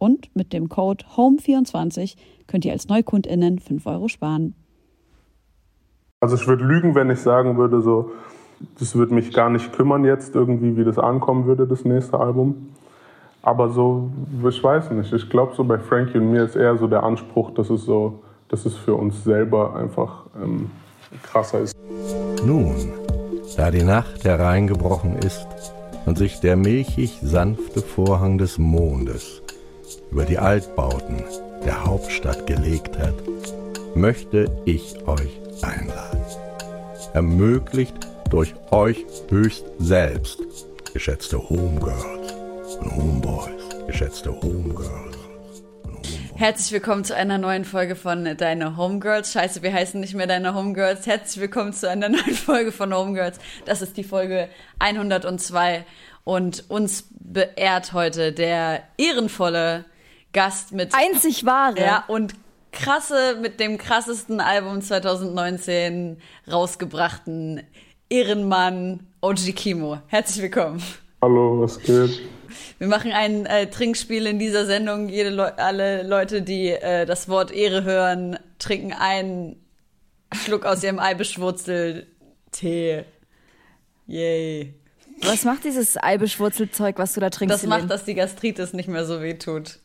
Und mit dem Code HOME24 könnt ihr als NeukundInnen 5 Euro sparen. Also ich würde lügen, wenn ich sagen würde, so, das würde mich gar nicht kümmern jetzt irgendwie, wie das ankommen würde, das nächste Album. Aber so, ich weiß nicht. Ich glaube, so bei Frankie und mir ist eher so der Anspruch, dass es so, dass es für uns selber einfach ähm, krasser ist. Nun, da die Nacht hereingebrochen ist und sich der milchig sanfte Vorhang des Mondes über die Altbauten der Hauptstadt gelegt hat, möchte ich euch einladen. Ermöglicht durch euch höchst selbst, geschätzte Homegirls und Homeboys, geschätzte Homegirls. Herzlich willkommen zu einer neuen Folge von Deine Homegirls. Scheiße, wir heißen nicht mehr Deine Homegirls. Herzlich willkommen zu einer neuen Folge von Homegirls. Das ist die Folge 102 und uns beehrt heute der ehrenvolle Gast mit einzig wahre ja und krasse mit dem krassesten Album 2019 rausgebrachten Ehrenmann OG Kimo. Herzlich willkommen. Hallo, was geht? Wir machen ein äh, Trinkspiel in dieser Sendung. Jede Le alle Leute, die äh, das Wort Ehre hören, trinken einen Schluck aus ihrem Eibischwurzel-Tee. Yay. Was macht dieses Eibischwurzelzeug, was du da trinkst? Das macht, dass die Gastritis nicht mehr so weh tut.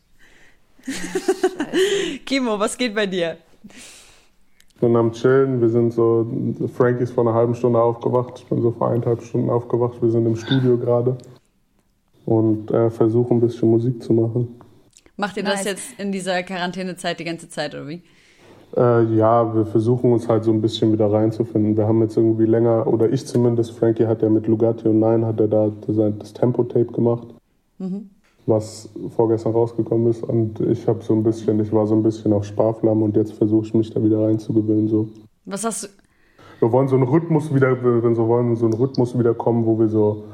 Kimo, was geht bei dir? Ich bin am Chillen. Wir sind so, Frankie ist vor einer halben Stunde aufgewacht. Ich bin so vor eineinhalb Stunden aufgewacht. Wir sind im Studio gerade und äh, versuchen ein bisschen Musik zu machen. Macht ihr nice. das jetzt in dieser Quarantänezeit die ganze Zeit oder wie? Äh, ja, wir versuchen uns halt so ein bisschen wieder reinzufinden. Wir haben jetzt irgendwie länger, oder ich zumindest, Frankie hat ja mit Lugatti und Nein, hat er da das Tempo-Tape gemacht. Mhm was vorgestern rausgekommen ist. Und ich habe so ein bisschen, ich war so ein bisschen auf Sparflamme und jetzt versuche ich mich da wieder reinzugewöhnen. So. Was hast du? Wir wollen so einen Rhythmus wieder, wenn so wollen, so einen Rhythmus wieder kommen, wo wir so,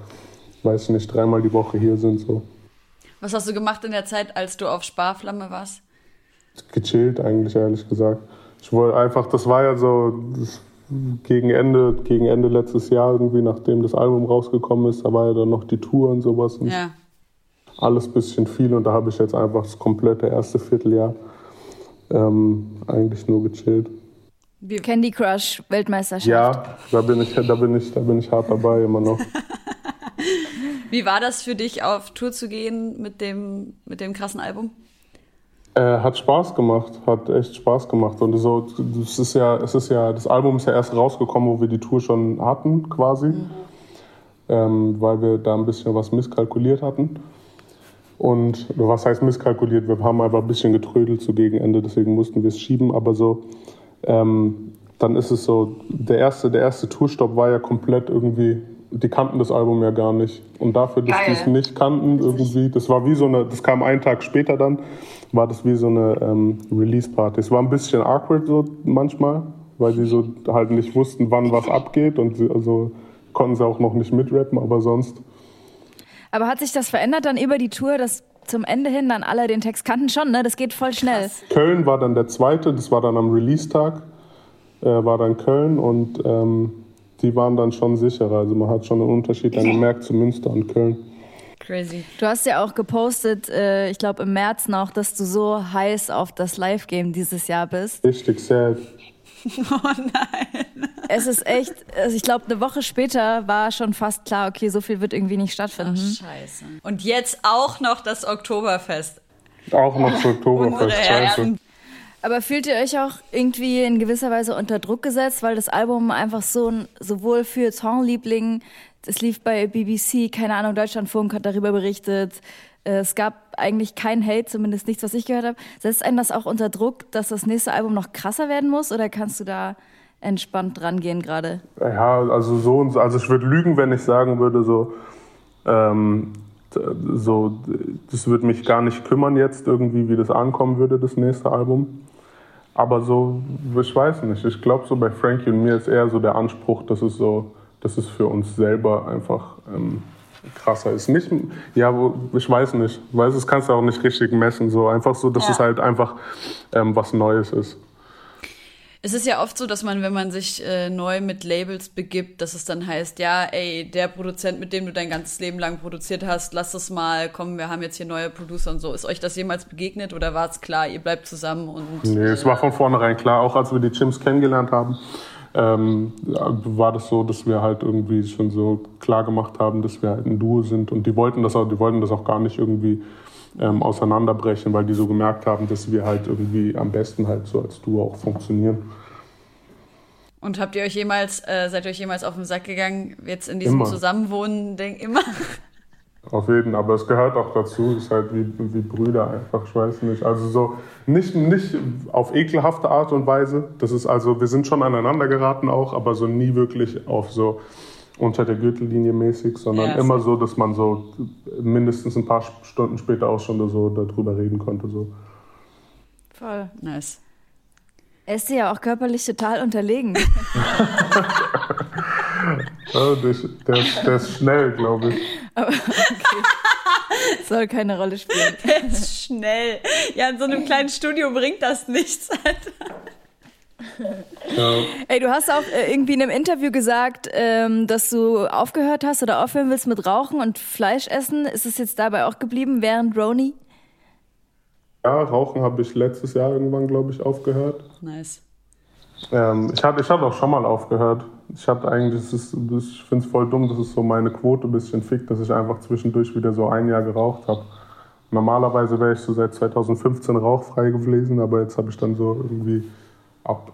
weiß ich nicht, dreimal die Woche hier sind. So. Was hast du gemacht in der Zeit, als du auf Sparflamme warst? Gechillt eigentlich, ehrlich gesagt. Ich wollte einfach, das war ja so, gegen Ende, gegen Ende letztes Jahr irgendwie, nachdem das Album rausgekommen ist, da war ja dann noch die Tour und sowas. Und ja alles ein bisschen viel und da habe ich jetzt einfach das komplette erste Vierteljahr ähm, eigentlich nur gechillt. Wie Candy Crush Weltmeisterschaft. Ja, da bin ich, da bin ich, da bin ich hart dabei immer noch. Wie war das für dich, auf Tour zu gehen mit dem, mit dem krassen Album? Äh, hat Spaß gemacht, hat echt Spaß gemacht. Und so, das ist ja, es ist ja, das Album ist ja erst rausgekommen, wo wir die Tour schon hatten, quasi. Mhm. Ähm, weil wir da ein bisschen was misskalkuliert hatten. Und was heißt misskalkuliert? Wir haben einfach ein bisschen getrödelt zu Gegenende, deswegen mussten wir es schieben. Aber so, ähm, dann ist es so, der erste, der erste Tourstopp war ja komplett irgendwie, die kannten das Album ja gar nicht. Und dafür, dass die es nicht kannten, irgendwie, das war wie so eine, das kam einen Tag später dann, war das wie so eine ähm, Release-Party. Es war ein bisschen awkward so manchmal, weil sie so halt nicht wussten, wann was abgeht und sie, also konnten sie auch noch nicht mitrappen, aber sonst aber hat sich das verändert dann über die Tour, dass zum Ende hin dann alle den Text kannten schon, ne? Das geht voll schnell. Krass. Köln war dann der zweite, das war dann am Release-Tag, äh, war dann Köln und ähm, die waren dann schon sicherer. Also man hat schon einen Unterschied dann gemerkt zu Münster und Köln. Crazy. Du hast ja auch gepostet, äh, ich glaube im März noch, dass du so heiß auf das Live-Game dieses Jahr bist. Richtig sad. Oh nein. Es ist echt, also ich glaube, eine Woche später war schon fast klar, okay, so viel wird irgendwie nicht stattfinden. Ach, scheiße. Und jetzt auch noch das Oktoberfest. Auch noch zu Oktoberfest, scheiße. Aber fühlt ihr euch auch irgendwie in gewisser Weise unter Druck gesetzt, weil das Album einfach so sowohl für Songlieblingen, es lief bei BBC, keine Ahnung, Deutschlandfunk hat darüber berichtet, äh, es gab eigentlich keinen Hate, zumindest nichts, was ich gehört habe. Setzt einen das auch unter Druck, dass das nächste Album noch krasser werden muss oder kannst du da entspannt rangehen gerade? Ja, also so also ich würde lügen, wenn ich sagen würde, so, ähm, so, das würde mich gar nicht kümmern jetzt irgendwie, wie das ankommen würde, das nächste Album. Aber so, ich weiß nicht. Ich glaube, so bei Frankie und mir ist eher so der Anspruch, dass es so, dass es für uns selber einfach ähm, krasser ist. Nicht, ja, ich weiß nicht. Weiß, das kannst du auch nicht richtig messen. So einfach so, dass ja. es halt einfach ähm, was Neues ist. Es ist ja oft so, dass man, wenn man sich äh, neu mit Labels begibt, dass es dann heißt, ja, ey, der Produzent, mit dem du dein ganzes Leben lang produziert hast, lass es mal, komm, wir haben jetzt hier neue Producer und so. Ist euch das jemals begegnet oder war es klar, ihr bleibt zusammen und. Nee, es war von vornherein klar, auch als wir die Chims kennengelernt haben. Ähm, war das so, dass wir halt irgendwie schon so klar gemacht haben, dass wir halt ein Duo sind und die wollten das auch, die wollten das auch gar nicht irgendwie ähm, auseinanderbrechen, weil die so gemerkt haben, dass wir halt irgendwie am besten halt so als Duo auch funktionieren. Und habt ihr euch jemals, äh, seid ihr euch jemals auf den Sack gegangen, jetzt in diesem immer. Zusammenwohnen, denk immer? Auf jeden, aber es gehört auch dazu, es ist halt wie, wie Brüder einfach, ich weiß nicht. Also so, nicht, nicht auf ekelhafte Art und Weise, das ist also, wir sind schon aneinander geraten auch, aber so nie wirklich auf so unter der Gürtellinie mäßig, sondern ja, immer so, dass man so mindestens ein paar Stunden später auch schon so darüber reden konnte. So. Voll. Nice. Er ist dir ja auch körperlich total unterlegen. ja, der, der, ist, der, ist schnell, glaube ich. Aber, okay. Soll keine Rolle spielen. Der ist schnell. Ja, in so einem kleinen Studio bringt das nichts. Alter. Ja. Ey, du hast auch äh, irgendwie in einem Interview gesagt, ähm, dass du aufgehört hast oder aufhören willst mit Rauchen und Fleisch essen. Ist es jetzt dabei auch geblieben während Roni? Ja, Rauchen habe ich letztes Jahr irgendwann, glaube ich, aufgehört. Nice. Ähm, ich hatte ich hab auch schon mal aufgehört. Ich hatte eigentlich, das ist, ich finde es voll dumm, dass es so meine Quote ein bisschen fickt, dass ich einfach zwischendurch wieder so ein Jahr geraucht habe. Normalerweise wäre ich so seit 2015 rauchfrei gewesen, aber jetzt habe ich dann so irgendwie ab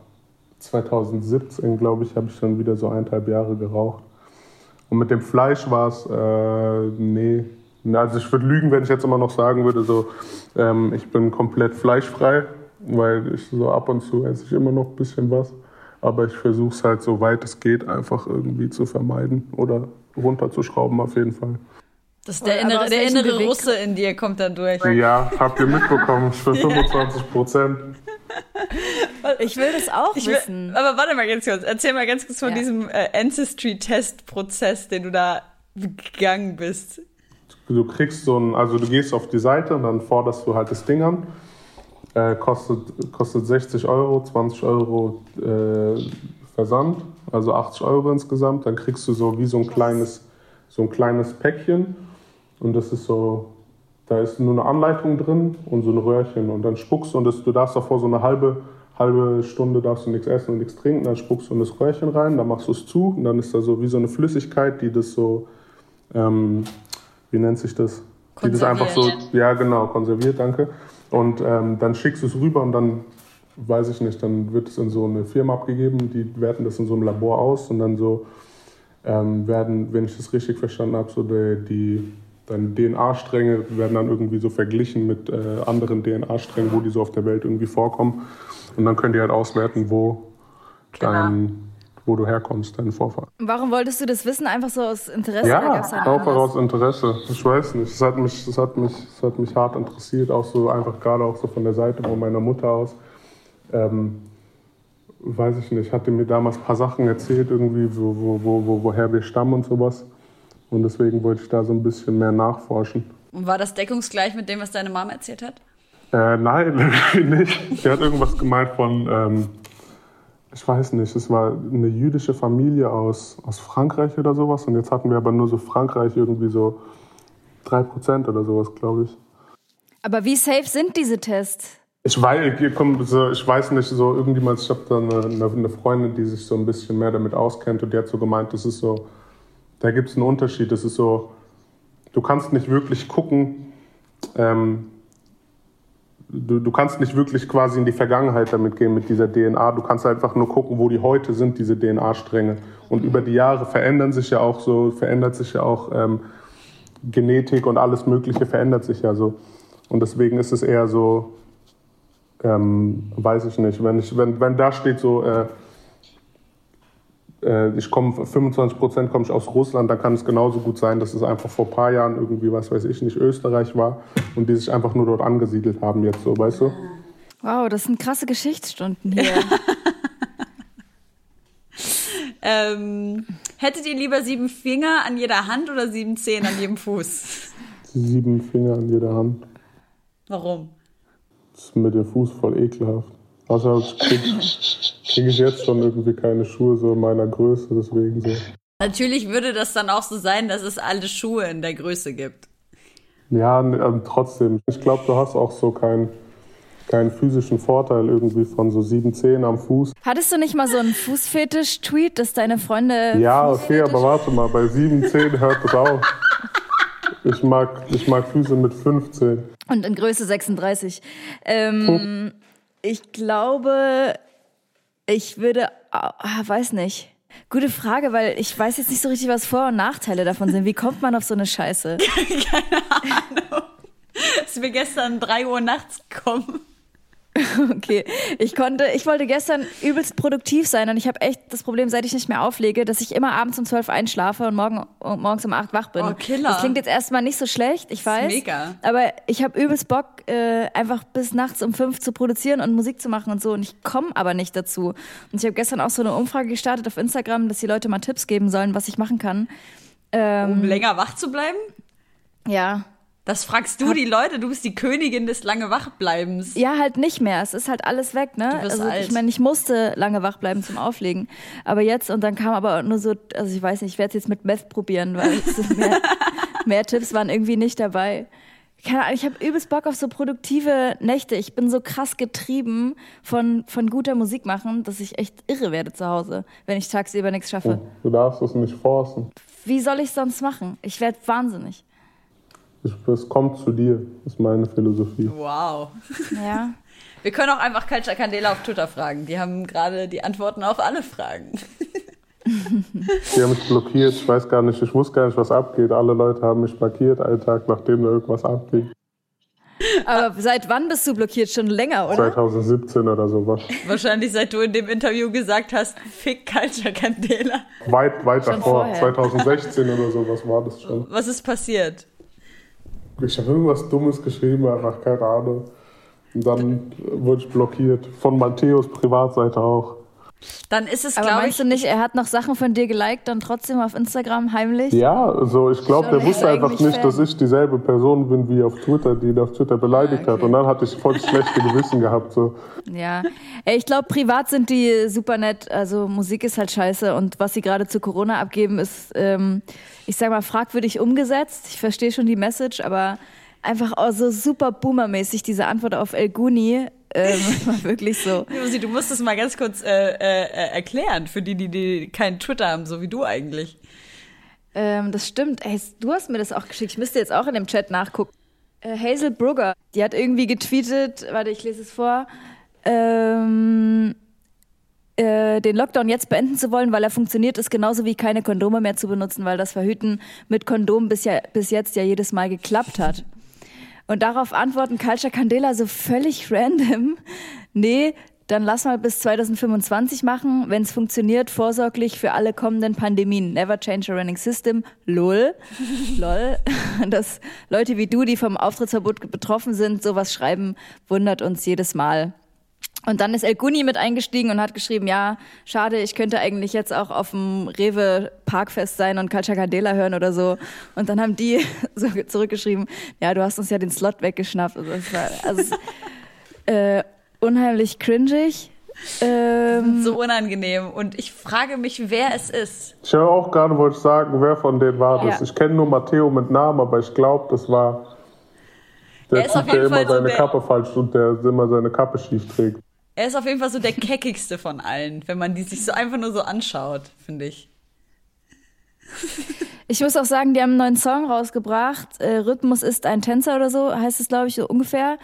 2017, glaube ich, habe ich dann wieder so eineinhalb Jahre geraucht. Und mit dem Fleisch war es, äh, nee. Also ich würde lügen, wenn ich jetzt immer noch sagen würde, so, ähm, ich bin komplett fleischfrei, weil ich so ab und zu esse ich immer noch ein bisschen was. Aber ich versuche es halt so weit es geht einfach irgendwie zu vermeiden oder runterzuschrauben auf jeden Fall. Das ist der innere, der innere Russe in dir kommt dann durch. Ja, habt ihr mitbekommen, für 25 Prozent. Ich will das auch ich wissen. aber warte mal ganz kurz. Erzähl mal ganz kurz von ja. diesem äh, Ancestry-Test-Prozess, den du da gegangen bist. Du kriegst so ein, also du gehst auf die Seite und dann forderst du halt das Ding an. Äh, kostet, kostet 60 Euro, 20 Euro äh, Versand, also 80 Euro insgesamt. Dann kriegst du so wie so ein kleines, so ein kleines Päckchen und das ist so da ist nur eine Anleitung drin und so ein Röhrchen und dann spuckst du und das, du darfst davor so eine halbe, halbe Stunde darfst du nichts essen und nichts trinken, dann spuckst du in das Röhrchen rein, dann machst du es zu und dann ist da so wie so eine Flüssigkeit, die das so, ähm, wie nennt sich das? Die das einfach so, ja genau, konserviert, danke. Und ähm, dann schickst du es rüber und dann, weiß ich nicht, dann wird es in so eine Firma abgegeben, die werten das in so einem Labor aus und dann so ähm, werden, wenn ich das richtig verstanden habe, so die, die Deine DNA-Stränge werden dann irgendwie so verglichen mit äh, anderen DNA-Strängen, wo die so auf der Welt irgendwie vorkommen. Und dann könnt ihr halt auswerten, wo, dein, wo du herkommst, dein Vorfahren. Warum wolltest du das wissen? Einfach so aus Interesse? Ja, auch aus Interesse. Ich weiß nicht. Es hat, mich, es, hat mich, es hat mich hart interessiert, auch so einfach gerade auch so von der Seite von meiner Mutter aus. Ähm, weiß ich nicht, hatte mir damals ein paar Sachen erzählt, irgendwie, wo, wo, wo, woher wir stammen und sowas. Und deswegen wollte ich da so ein bisschen mehr nachforschen. Und war das deckungsgleich mit dem, was deine Mama erzählt hat? Äh, nein, nicht. Sie hat irgendwas gemeint von, ähm, ich weiß nicht, es war eine jüdische Familie aus, aus Frankreich oder sowas. Und jetzt hatten wir aber nur so Frankreich irgendwie so 3% oder sowas, glaube ich. Aber wie safe sind diese Tests? Ich weiß, ich weiß nicht, so irgendjemand, ich habe da eine, eine Freundin, die sich so ein bisschen mehr damit auskennt und die hat so gemeint, das ist so da gibt es einen Unterschied. Das ist so, du kannst nicht wirklich gucken, ähm, du, du kannst nicht wirklich quasi in die Vergangenheit damit gehen mit dieser DNA. Du kannst einfach nur gucken, wo die heute sind, diese DNA-Stränge. Und über die Jahre verändern sich ja auch so, verändert sich ja auch ähm, Genetik und alles Mögliche verändert sich ja so. Und deswegen ist es eher so, ähm, weiß ich nicht, wenn, ich, wenn, wenn da steht so, äh, ich komme, 25 Prozent komme ich aus Russland, dann kann es genauso gut sein, dass es einfach vor ein paar Jahren irgendwie, was weiß ich nicht, Österreich war und die sich einfach nur dort angesiedelt haben jetzt so, weißt du? Wow, das sind krasse Geschichtsstunden hier. ähm, hättet ihr lieber sieben Finger an jeder Hand oder sieben Zehen an jedem Fuß? Sieben Finger an jeder Hand. Warum? Das ist mit dem Fuß voll ekelhaft. Also kriege krieg ich jetzt schon irgendwie keine Schuhe so in meiner Größe, deswegen so. Natürlich würde das dann auch so sein, dass es alle Schuhe in der Größe gibt. Ja, ähm, trotzdem. Ich glaube, du hast auch so keinen keinen physischen Vorteil irgendwie von so sieben Zehen am Fuß. Hattest du nicht mal so einen Fußfetisch-Tweet, dass deine Freunde. Ja, okay, aber warte mal, bei sieben Zehen hört es auf. Ich mag, ich mag Füße mit 15. Und in Größe 36. Ähm, ich glaube, ich würde, ah, weiß nicht. Gute Frage, weil ich weiß jetzt nicht so richtig, was Vor- und Nachteile davon sind. Wie kommt man auf so eine Scheiße? Keine Ahnung. Ist mir gestern 3 Uhr nachts gekommen. Okay, ich konnte, ich wollte gestern übelst produktiv sein und ich habe echt das Problem, seit ich nicht mehr auflege, dass ich immer abends um zwölf einschlafe und morgen, morgens um acht wach bin. Oh, Killer. Das klingt jetzt erstmal nicht so schlecht, ich weiß. Mega. Aber ich habe übelst Bock, äh, einfach bis nachts um fünf zu produzieren und Musik zu machen und so und ich komme aber nicht dazu. Und ich habe gestern auch so eine Umfrage gestartet auf Instagram, dass die Leute mal Tipps geben sollen, was ich machen kann. Ähm, um länger wach zu bleiben? Ja, das fragst du die Leute, du bist die Königin des lange Wachbleibens. Ja, halt nicht mehr. Es ist halt alles weg, ne? Du bist also alt. ich meine, ich musste lange wach bleiben zum Auflegen. Aber jetzt, und dann kam aber nur so, also ich weiß nicht, ich werde es jetzt mit Meth probieren, weil mehr, mehr Tipps waren irgendwie nicht dabei. Keine Ahnung, ich habe übelst Bock auf so produktive Nächte. Ich bin so krass getrieben von, von guter Musik machen, dass ich echt irre werde zu Hause, wenn ich tagsüber nichts schaffe. Oh, du darfst es nicht forcen. Wie soll ich sonst machen? Ich werde wahnsinnig. Es kommt zu dir, ist meine Philosophie. Wow. Ja. Wir können auch einfach Culture Candela auf Twitter fragen. Die haben gerade die Antworten auf alle Fragen. Die haben mich blockiert. Ich weiß gar nicht, ich wusste gar nicht, was abgeht. Alle Leute haben mich markiert, einen Tag nachdem da irgendwas abging. Aber seit wann bist du blockiert? Schon länger, oder? 2017 oder sowas. Wahrscheinlich seit du in dem Interview gesagt hast, fick Culture Candela. Weit, weit Schon davor. vorher. 2016 oder sowas war das schon. Was ist passiert? Ich habe irgendwas Dummes geschrieben, einfach keine Ahnung. Und dann wurde ich blockiert. Von Matthäus Privatseite auch. Dann ist es, Aber glaube meinst ich, du nicht, er hat noch Sachen von dir geliked, dann trotzdem auf Instagram heimlich? Ja, also ich glaube, der wusste einfach nicht, Fan. dass ich dieselbe Person bin wie auf Twitter, die ihn auf Twitter beleidigt Ah, hat. Und dann hatte ich voll das schlechte Gewissen gehabt. So. Ja. Ey, ich glaube, privat sind die super nett. Also Musik ist halt scheiße und was sie gerade zu Corona abgeben, ist, ähm, ich sag mal, fragwürdig umgesetzt. Ich verstehe schon die Message, aber einfach auch so super boomermäßig diese Antwort auf El Guni. Ähm, war wirklich so. Du musst es mal ganz kurz äh, äh, äh, erklären, für die, die, die keinen Twitter haben, so wie du eigentlich. Ähm, das stimmt. Ey, du hast mir das auch geschickt. Ich müsste jetzt auch in dem Chat nachgucken. Äh, Hazel Brugger, die hat irgendwie getweetet, warte, ich lese es vor, ähm, äh, den Lockdown jetzt beenden zu wollen, weil er funktioniert, ist genauso wie keine Kondome mehr zu benutzen, weil das Verhüten mit Kondom bis, ja, bis jetzt ja jedes Mal geklappt hat. Und darauf antworten Culture Candela so völlig random, nee, dann lass mal bis 2025 machen, wenn es funktioniert, vorsorglich für alle kommenden Pandemien. Never change a running system. Lol. Lol. Dass Leute wie du, die vom Auftrittsverbot betroffen sind, sowas schreiben, wundert uns jedes Mal. Und dann ist El Guni mit eingestiegen und hat geschrieben, ja, schade, ich könnte eigentlich jetzt auch auf dem Rewe Parkfest sein und Culture Candela hören oder so. Und dann haben die so zurückgeschrieben, ja, du hast uns ja den Slot weggeschnappt. Also, es war, also äh, unheimlich cringig. Ähm, So unangenehm. Und ich frage mich, wer es ist. Ich habe auch gerade wollte ich sagen, wer von denen war das. Ja. Ich kenne nur Matteo mit Namen, aber ich glaube, das war der Er ist auf Typ, der jeden immer Fall so seine der- Kappe falsch und der immer seine Kappe schief trägt. Er ist auf jeden Fall so der keckigste von allen, wenn man die sich so einfach nur so anschaut, finde ich. ich muss auch sagen, die haben einen neuen Song rausgebracht. Äh, Rhythmus ist ein Tänzer oder so, heißt es, glaube ich, so ungefähr.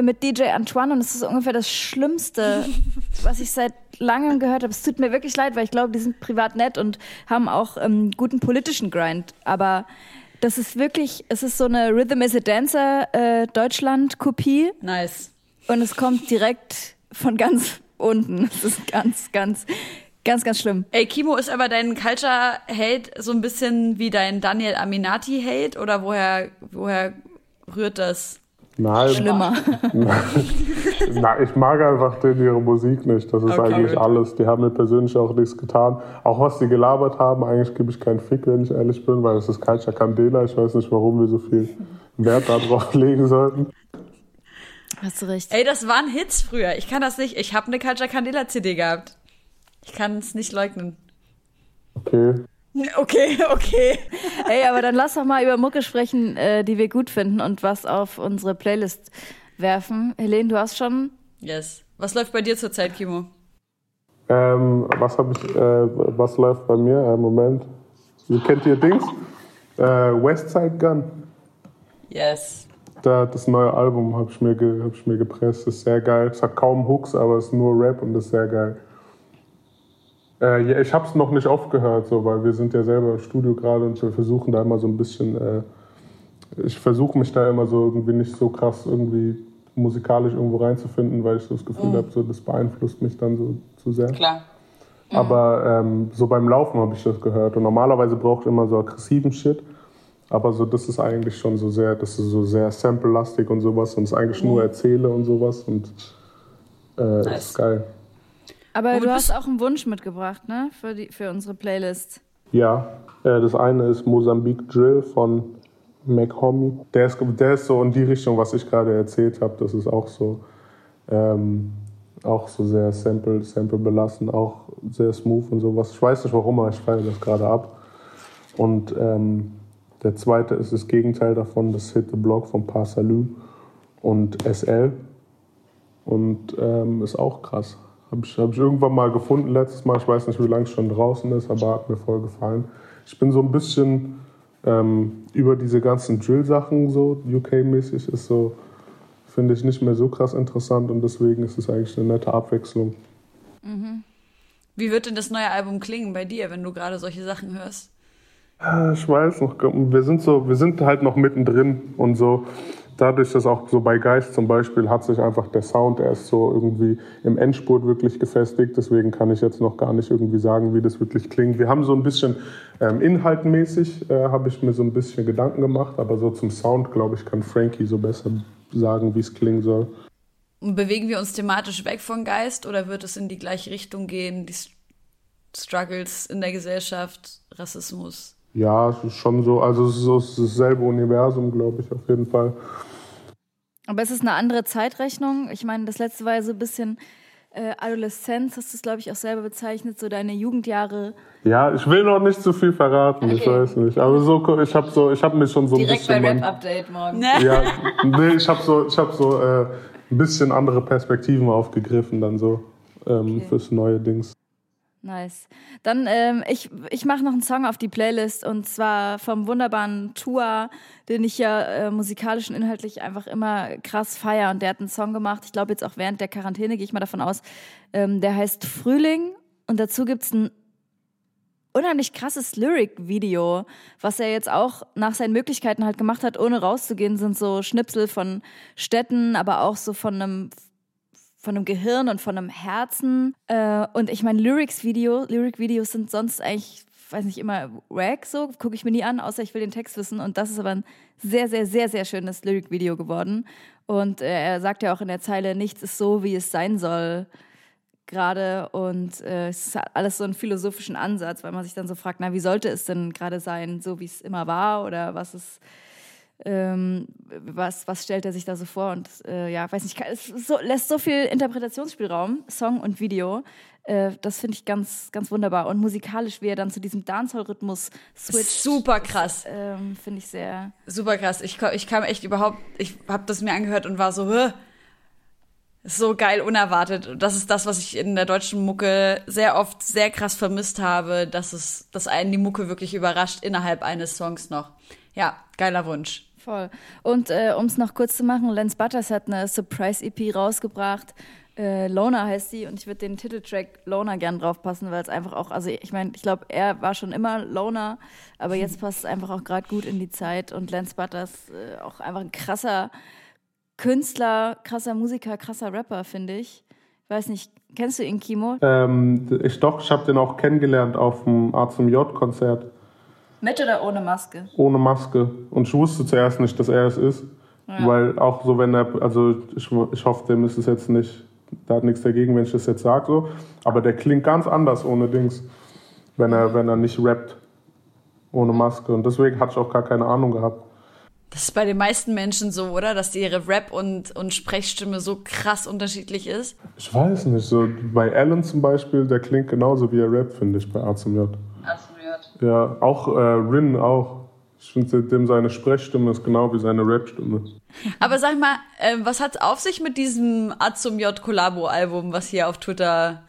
mit DJ Antoine und es ist ungefähr das Schlimmste, was ich seit langem gehört habe. Es tut mir wirklich leid, weil ich glaube, die sind privat nett und haben auch ähm, guten politischen Grind. Aber das ist wirklich, es ist so eine Rhythm is a Dancer äh, Deutschland-Kopie. Nice. Und es kommt direkt von ganz unten. Es ist ganz, ganz, ganz, ganz schlimm. Ey, Kimo, ist aber dein Culture-Hate so ein bisschen wie dein Daniel Aminati-Hate? Oder woher, woher rührt das? Nein. Schlimmer. Na, ich mag einfach den, ihre Musik nicht. Das ist Okay, eigentlich gut. alles. Die haben mir persönlich auch nichts getan. Auch was die gelabert haben, eigentlich gebe ich keinen Fick, wenn ich ehrlich bin, weil es ist Culture Candela. Ich weiß nicht, warum wir so viel Wert darauf legen sollten. Hast du recht. Ey, das waren Hits früher. Ich kann das nicht. Ich habe eine Culture Candela CD gehabt. Ich kann es nicht leugnen. Okay. Okay, okay. Ey, aber dann lass doch mal über Mucke sprechen, äh, die wir gut finden und was auf unsere Playlist werfen. Helene, du hast schon. Yes. Was läuft bei dir zurzeit, Kimo? Ähm, was habe ich, äh, was läuft bei mir? Äh, Moment. Ihr kennt ihr Dings? Äh, Westside Gun. Yes. Da, das neue Album habe ich, mir ge- hab ich mir gepresst. Ist sehr geil. Es hat kaum Hooks, aber es ist nur Rap und ist sehr geil. Äh, ja, ich habe es noch nicht aufgehört, so, weil wir sind ja selber im Studio gerade und wir versuchen da immer so ein bisschen. Äh, ich versuche mich da immer so irgendwie nicht so krass irgendwie musikalisch irgendwo reinzufinden, weil ich so das Gefühl habe, so, das beeinflusst mich dann so zu sehr. Klar. Aber ähm, so beim Laufen habe ich das gehört. Und normalerweise brauche ich immer so aggressiven Shit. Aber so, das ist eigentlich schon so sehr, das ist so sehr sample-lastig und sowas. Und es ist eigentlich nur Erzähle und sowas. Und äh, Nice. ist geil. Aber du hast auch einen Wunsch mitgebracht, ne? Für, die, für unsere Playlist. Ja, äh, das eine ist Mosambik Drill von McHomie. Der ist, der ist so in die Richtung, was ich gerade erzählt habe. Das ist auch so, ähm, auch so sehr sample, sample belassen, auch sehr smooth und sowas. Ich weiß nicht warum, aber ich feiere das gerade ab. Und ähm, der zweite ist das Gegenteil davon, das Hit the Block von Parsalou und SL. Und ähm, ist auch krass. Habe ich, hab ich irgendwann mal gefunden letztes Mal. Ich weiß nicht, wie lange es schon draußen ist, aber hat mir voll gefallen. Ich bin so ein bisschen ähm, über diese ganzen Drill-Sachen, so UK-mäßig, ist so, finde ich nicht mehr so krass interessant und deswegen ist es eigentlich eine nette Abwechslung. Wie wird denn das neue Album klingen bei dir, wenn du gerade solche Sachen hörst? Ich weiß noch, wir sind so, wir sind halt noch mittendrin und so. Dadurch, dass auch so bei Geist zum Beispiel hat sich einfach der Sound erst so irgendwie im Endspurt wirklich gefestigt. Deswegen kann ich jetzt noch gar nicht irgendwie sagen, wie das wirklich klingt. Wir haben so ein bisschen ähm, inhaltmäßig, äh, habe ich mir so ein bisschen Gedanken gemacht, aber so zum Sound, glaube ich, kann Frankie so besser sagen, wie es klingen soll. Bewegen wir uns thematisch weg von Geist oder wird es in die gleiche Richtung gehen? Die Struggles in der Gesellschaft, Rassismus? Ja, es ist schon so, also es ist so es ist dasselbe Universum, glaube ich, auf jeden Fall. Aber es ist eine andere Zeitrechnung. Ich meine, das letzte war ja so ein bisschen äh, Adoleszenz, hast du es, glaube ich, auch selber bezeichnet, so deine Jugendjahre. Ja, ich will noch nicht zu viel verraten, ich Okay. weiß nicht. Aber so, ich habe so, ich habe mir schon so ein Direkt bei bisschen. mein- Rap-Update morgen. Ja, nee, ich habe so, ich hab so äh, ein bisschen andere Perspektiven aufgegriffen dann so ähm, Okay. fürs neue Dings. Nice. Dann, ähm, ich, ich mache noch einen Song auf die Playlist und zwar vom wunderbaren Tua, den ich ja äh, musikalisch und inhaltlich einfach immer krass feier. Und der hat einen Song gemacht, ich glaube jetzt auch während der Quarantäne, gehe ich mal davon aus. Ähm, der heißt Frühling und dazu gibt's ein unheimlich krasses Lyric-Video, was er jetzt auch nach seinen Möglichkeiten halt gemacht hat, ohne rauszugehen, sind so Schnipsel von Städten, aber auch so von einem von einem Gehirn und von einem Herzen. Äh, und ich meine, Lyrics-Video, Lyric-Videos sind sonst eigentlich, weiß nicht, immer wack, so gucke ich mir nie an, außer ich will den Text wissen. Und das ist aber ein sehr, sehr, sehr, sehr schönes Lyric-Video geworden. Und äh, er sagt ja auch in der Zeile, nichts ist so, wie es sein soll gerade und äh, es hat alles so einen philosophischen Ansatz, weil man sich dann so fragt, na, wie sollte es denn gerade sein, so wie es immer war oder was ist, ähm, was, was stellt er sich da so vor und äh, ja, weiß nicht, es so, lässt so viel Interpretationsspielraum, Song und Video, äh, das finde ich ganz, ganz wunderbar und musikalisch, wie er dann zu diesem Dancehall-Rhythmus switcht, Super krass. ähm, finde ich sehr, Super krass. Ich, ich kam echt überhaupt, ich habe das mir angehört und war so? Ist so geil unerwartet. Und Das ist das, was ich in der deutschen Mucke sehr oft sehr krass vermisst habe, dass es, dass einen die Mucke wirklich überrascht innerhalb eines Songs noch. Ja, geiler Wunsch. Voll. Und äh, um es noch kurz zu machen, Lance Butters hat eine Surprise-EP rausgebracht. Äh, Loner heißt sie und ich würde den Titeltrack Loner gern draufpassen, weil es einfach auch, also ich meine, ich glaube, er war schon immer Loner, aber jetzt passt es einfach auch gerade gut in die Zeit und Lance Butters äh, auch einfach ein krasser Künstler, krasser Musiker, krasser Rapper, finde ich. Ich weiß nicht, kennst du ihn, Kimo? Ähm, ich doch, ich habe den auch kennengelernt auf dem A zum J-Konzert. Mit oder ohne Maske? Ohne Maske. Und ich wusste zuerst nicht, dass er es ist. Ja. Weil auch so, wenn er, also ich, ich hoffe, dem ist es jetzt nicht, da hat nichts dagegen, wenn ich das jetzt sage so. Aber der klingt ganz anders ohne Dings, wenn er, wenn er nicht rappt. Ohne Maske. Und deswegen hatte ich auch gar keine Ahnung gehabt. Das ist bei den meisten Menschen so, oder? Dass ihre Rap- und, und Sprechstimme so krass unterschiedlich ist? Ich weiß nicht. So bei Alan zum Beispiel, der klingt genauso wie er rappt, finde ich, bei A zum J. J. Ja, auch äh, Rin auch. Ich finde, seine Sprechstimme ist genau wie seine Rapstimme. Aber sag mal, äh, was hat auf sich mit diesem A zum J Collabo-Album, was hier auf Twitter.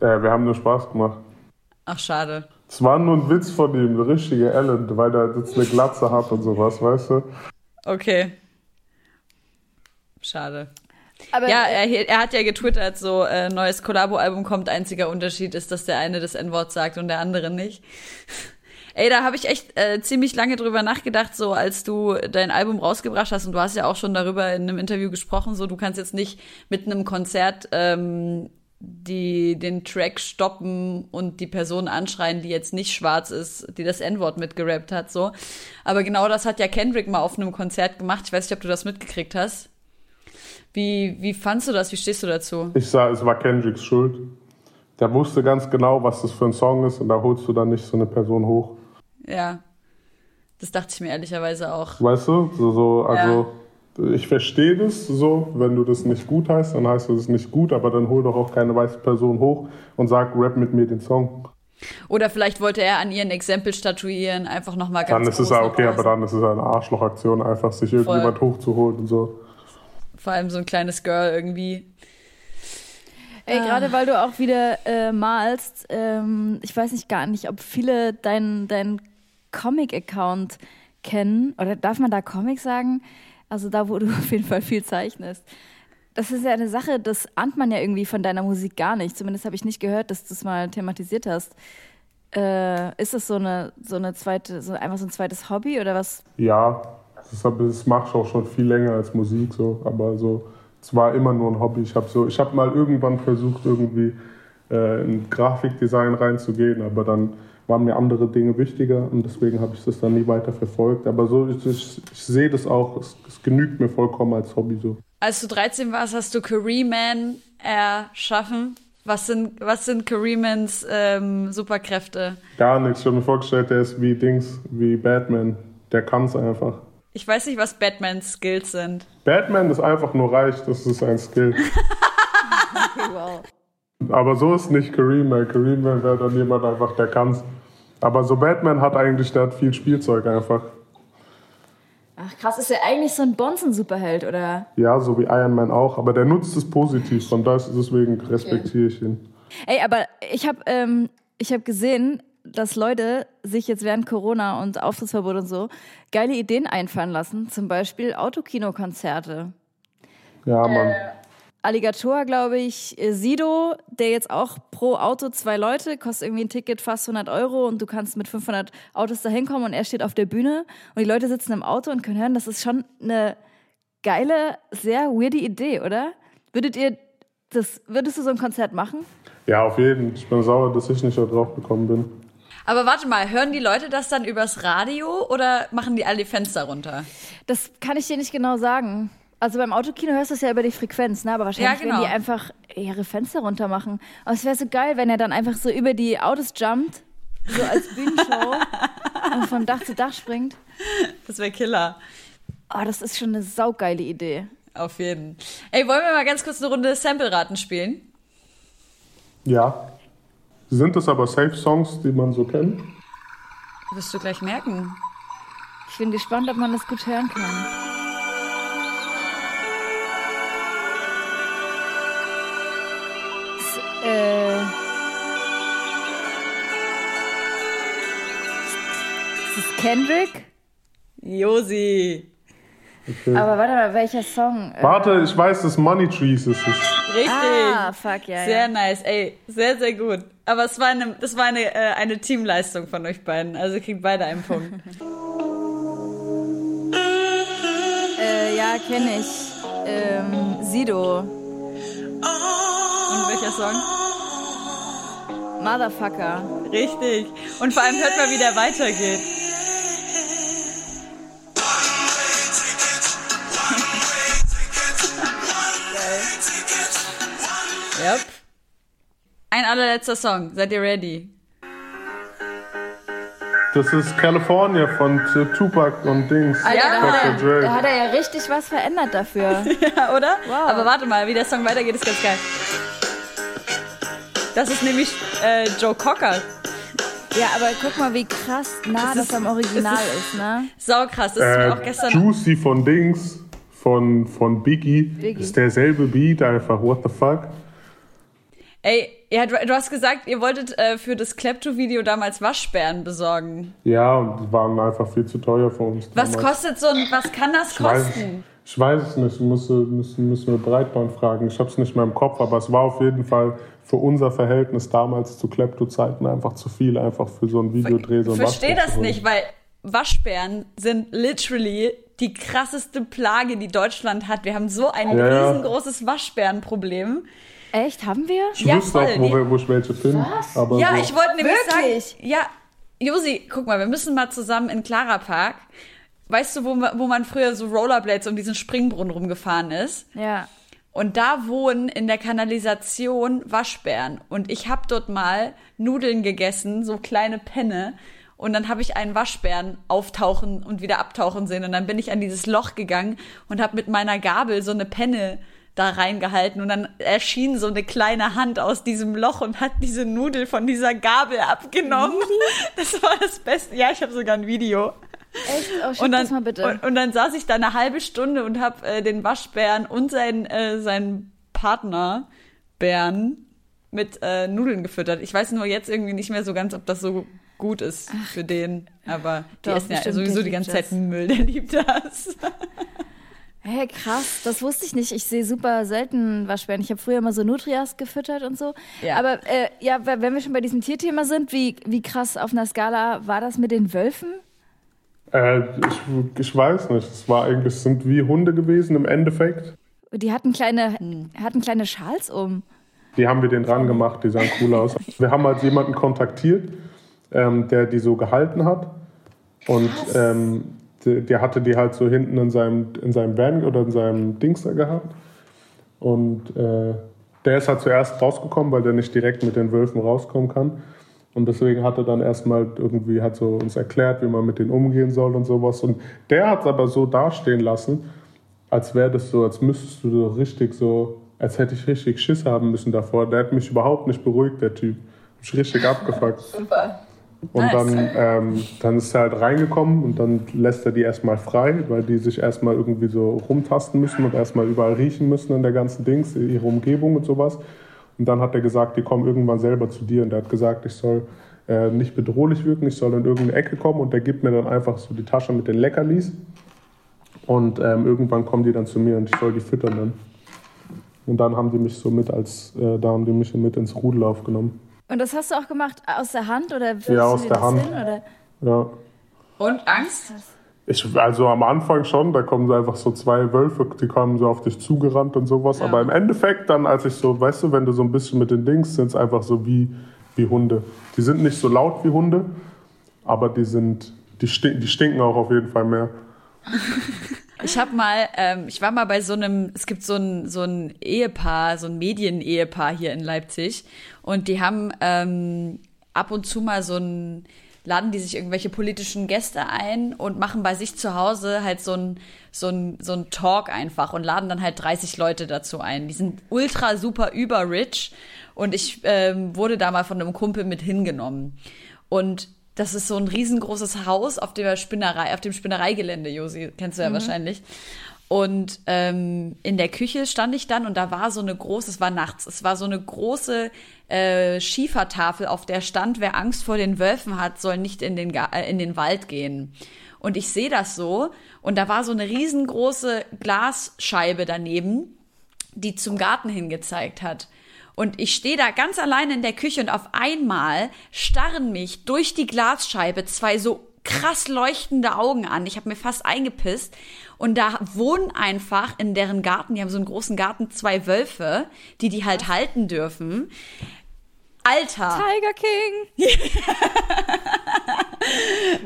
Äh, wir haben nur Spaß gemacht. Ach, schade. Es war nur ein Witz von ihm, der richtige Alan, weil er jetzt eine Glatze hat und sowas, weißt du? Okay. Schade. Aber ja, er, er, hat ja getwittert, so äh, neues Collabo-Album kommt, einziger Unterschied ist, dass der eine das N-Wort sagt und der andere nicht. Ey, da habe ich echt äh, ziemlich lange drüber nachgedacht, so als du dein Album rausgebracht hast und du hast ja auch schon darüber in einem Interview gesprochen, so du kannst jetzt nicht mit einem Konzert ähm, die den Track stoppen und die Person anschreien, die jetzt nicht schwarz ist, die das N-Wort mitgerappt hat, so. Aber genau das hat ja Kendrick mal auf einem Konzert gemacht. Ich weiß nicht, ob du das mitgekriegt hast. Wie, wie fandst du das? Wie stehst du dazu? Ich sah, es war Kendricks Schuld. Der wusste ganz genau, was das für ein Song ist und da holst du dann nicht so eine Person hoch. Ja. Das dachte ich mir ehrlicherweise auch. Weißt du? So, so also. Ja ich verstehe das so, wenn du das nicht gut heißt, dann heißt das nicht gut, aber dann hol doch auch keine weiße Person hoch und sag, rap mit mir den Song. Oder vielleicht wollte er an ihren Exempel statuieren, einfach nochmal ganz Dann ist es ja okay, aber dann ist es eine Arschlochaktion, einfach sich irgendjemand Voll. hochzuholen und so. Vor allem so ein kleines Girl irgendwie. Ey, ah. gerade weil du auch wieder äh, malst, ähm, ich weiß nicht gar nicht, ob viele deinen dein Comic-Account kennen. Oder darf man da Comic sagen? Also da, wo du auf jeden Fall viel zeichnest. Das ist ja eine Sache, das ahnt man ja irgendwie von deiner Musik gar nicht. Zumindest habe ich nicht gehört, dass du es mal thematisiert hast. Äh, ist das so eine, so eine zweite, so einfach so ein zweites Hobby oder was? Ja, das, das mache ich auch schon viel länger als Musik so, aber so, es war immer nur ein Hobby. Ich habe so, ich habe mal irgendwann versucht irgendwie äh, in Grafikdesign reinzugehen, aber dann waren mir andere Dinge wichtiger und deswegen habe ich das dann nie weiter verfolgt. Aber so, ich, ich, ich sehe das auch, es, es, genügt mir vollkommen als Hobby so. Als du 13 warst, hast du Careerman erschaffen. Was sind, was sind Careermans ähm, Superkräfte? Gar nichts. Ich habe mir vorgestellt, der ist wie Dings, wie Batman. Der kann es einfach. Ich weiß nicht, was Batmans Skills sind. Batman ist einfach nur reich, das ist ein Skill. okay, wow. Aber so ist nicht Kareem, weil Kareem wäre dann jemand einfach, der kann's. Aber so Batman hat eigentlich, der hat viel Spielzeug einfach. Ach krass, ist er eigentlich so ein Bonzen-Superheld, oder? Ja, so wie Iron Man auch, aber der nutzt es positiv, von deswegen respektiere okay. ich ihn. Ey, aber ich habe ähm, hab gesehen, dass Leute sich jetzt während Corona und Auftrittsverbot und so geile Ideen einfallen lassen, zum Beispiel Autokinokonzerte. Ja, Mann. Äh, Alligator, glaube ich, äh, Sido, der jetzt auch pro Auto zwei Leute, kostet irgendwie ein Ticket fast 100 Euro und du kannst mit 500 Autos da hinkommen und er steht auf der Bühne und die Leute sitzen im Auto und können hören. Das ist schon eine geile, sehr weirde Idee, oder? Würdet ihr das, würdest du so ein Konzert machen? Ja, auf jeden. Ich bin sauer, dass ich nicht da drauf gekommen bin. Aber warte mal, hören die Leute das dann übers Radio oder machen die alle die Fenster runter? Das kann ich dir nicht genau sagen. Also beim Autokino hörst du es ja über die Frequenz, ne? Aber wahrscheinlich ja, genau. werden die einfach ihre Fenster runter machen. Aber es wäre so geil, wenn er dann einfach so über die Autos jumpt, so als Bühnenshow und von Dach zu Dach springt. Das wäre Killer. Oh, das ist schon eine saugeile Idee. Auf jeden. Ey, wollen wir mal ganz kurz eine Runde Sample-Raten spielen? Ja. Sind das aber Safe-Songs, die man so kennt? Wirst du gleich merken. Ich bin gespannt, ob man das gut hören kann. Äh, ist es Kendrick? Josi. Okay. Aber warte mal, welcher Song? Äh, Warte, ich weiß, das Money Trees ist es. Richtig. Ah, fuck, ja, Sehr ja. nice, ey, sehr, sehr gut. Aber es war eine, das war eine, äh, eine Teamleistung von euch beiden. Also ihr kriegt beide einen Punkt. Äh, ja, kenne ich. Ähm, Sido. Und welcher Song? Motherfucker. Richtig. Und vor allem hört mal, wie der weitergeht. Ein allerletzter Song. Seid ihr ready? Das ist California von Tupac und Dings. Alter, da, Dr. hat er, da hat er ja richtig was verändert dafür. Ja, oder? Wow. Aber warte mal, wie der Song weitergeht, ist ganz geil. Das ist nämlich äh, Joe Cocker. ja, aber guck mal, wie krass nah Das das, ist- am Original das ist- ist, ne? Saukrass. Das ist mir auch Äh, gestern. Juicy von Dings, von, von Biggie. Biggie. Ist derselbe Beat, einfach, what the fuck? Ey, ja, du, du hast gesagt, ihr wolltet äh, für das Klepto-Video damals Waschbären besorgen. Ja, und die waren einfach viel zu teuer für uns. Was damals. kostet so ein, was kann das Ich weiß, kosten? ich weiß es nicht, müssen, müssen, müssen wir Breitband fragen. Ich habe es nicht mehr im Kopf, aber es war auf jeden Fall für unser Verhältnis damals zu Klepto-Zeiten einfach zu viel, einfach für so ein Videodreh. So Ich verstehe das nicht, weil Waschbären sind literally die krasseste Plage, die Deutschland hat. Wir haben so ein ja. riesengroßes Waschbärenproblem. Echt? Haben wir? Ich Ja, wüsste auch, wo, wir- wo ich welche finde. Aber Ja, so, ich wollte nämlich Wirklich? sagen, ja, Josi, guck mal, wir müssen mal zusammen in Clara Park. Weißt du, wo, wo man früher so Rollerblades um diesen Springbrunnen rumgefahren ist? Ja. Und da wohnen in der Kanalisation Waschbären. Und ich habe dort mal Nudeln gegessen, so kleine Penne. Und dann habe ich einen Waschbären auftauchen und wieder abtauchen sehen. Und dann bin ich an dieses Loch gegangen und habe mit meiner Gabel so eine Penne da reingehalten. Und dann erschien so eine kleine Hand aus diesem Loch und hat diese Nudel von dieser Gabel abgenommen. Das war das Beste. Ja, ich habe sogar ein Video. Echt? Oh, schick Und dann, das mal bitte. Und, und dann saß ich da eine halbe Stunde und habe äh, den Waschbären und seinen, äh, seinen Partner Bären mit äh, Nudeln gefüttert. Ich weiß nur jetzt irgendwie nicht mehr so ganz, ob das so gut ist für den. Aber die Doch, essen ja sowieso die ganze liebt Zeit Müll, der liebt das. Hey, krass, das wusste ich nicht. Ich sehe super selten Waschbären. Ich habe früher immer so Nutrias gefüttert und so. Ja. Aber äh, ja, wenn wir schon bei diesem Tierthema sind, wie, wie krass auf einer Skala war das mit den Wölfen? äh, ich, ich weiß nicht. Es war eigentlich, es sind wie Hunde gewesen im Endeffekt. Die hatten kleine, Hm. hatten kleine Schals um. Die haben wir den dran gemacht, die sahen cool aus. Wir haben halt jemanden kontaktiert, ähm, der die so gehalten hat. Und ähm, der, hatte die halt so hinten in seinem, in seinem Van oder in seinem Dings da gehabt. Und äh, der ist halt zuerst rausgekommen, weil der nicht direkt mit den Wölfen rauskommen kann. Und deswegen hat er dann erstmal irgendwie hat so uns erklärt, wie man mit denen umgehen soll und sowas. Und der hat es aber so dastehen lassen, als wäre das so, als müsstest du so richtig so, als hätte ich richtig Schiss haben müssen davor. Der hat mich überhaupt nicht beruhigt, der Typ. Hab ich richtig abgefuckt. Super. Und Nice. dann, ähm, dann ist er halt reingekommen und dann lässt er die erstmal frei, weil die sich erstmal irgendwie so rumtasten müssen und erstmal überall riechen müssen in der ganzen Dings, ihre Umgebung und sowas. Und dann hat er gesagt, die kommen irgendwann selber zu dir und er hat gesagt, ich soll äh, nicht bedrohlich wirken, ich soll in irgendeine Ecke kommen und der gibt mir dann einfach so die Tasche mit den Leckerlis und ähm, irgendwann kommen die dann zu mir und ich soll die füttern dann. Und dann haben die mich so mit als, äh, da haben die mich mit ins Rudel aufgenommen. Und das hast du auch gemacht aus der Hand oder willst Ja, aus der Hand. Hin, oder? Ja. Und Angst? Ich, also am Anfang schon, da kommen so einfach so zwei Wölfe, die kommen so auf dich zugerannt und sowas. Aber im Endeffekt dann, als ich so, weißt du, wenn du so ein bisschen mit den Dings, sind es einfach so wie, wie Hunde. Die sind nicht so laut wie Hunde, aber die sind, die, stink, die stinken auch auf jeden Fall mehr. Ich habe mal, ähm, ich war mal bei so einem, es gibt so ein, so ein Ehepaar, so ein Medienehepaar hier in Leipzig und die haben ähm, ab und zu mal so ein, laden die sich irgendwelche politischen Gäste ein und machen bei sich zu Hause halt so ein, so ein, so ein Talk einfach und laden dann halt 30 Leute dazu ein. Die sind ultra super über rich und ich ähm, wurde da mal von einem Kumpel mit hingenommen. Und das ist so ein riesengroßes Haus auf der Spinnerei, auf dem Spinnereigelände, Josi, kennst du ja wahrscheinlich. Und ähm, in der Küche stand ich dann und da war so eine große, es war nachts, es war so eine große äh, Schiefertafel, auf der stand, wer Angst vor den Wölfen hat, soll nicht in den, äh, in den Wald gehen. und ich sehe das so und da war so eine riesengroße Glasscheibe daneben, die zum Garten hingezeigt hat. Und ich stehe da ganz allein in der Küche und auf einmal starren mich durch die Glasscheibe zwei so krass leuchtende Augen an. Ich habe mir fast eingepisst. Und da wohnen einfach in deren Garten, die haben so einen großen Garten, zwei Wölfe, die die halt halten dürfen. Alter. Tiger King.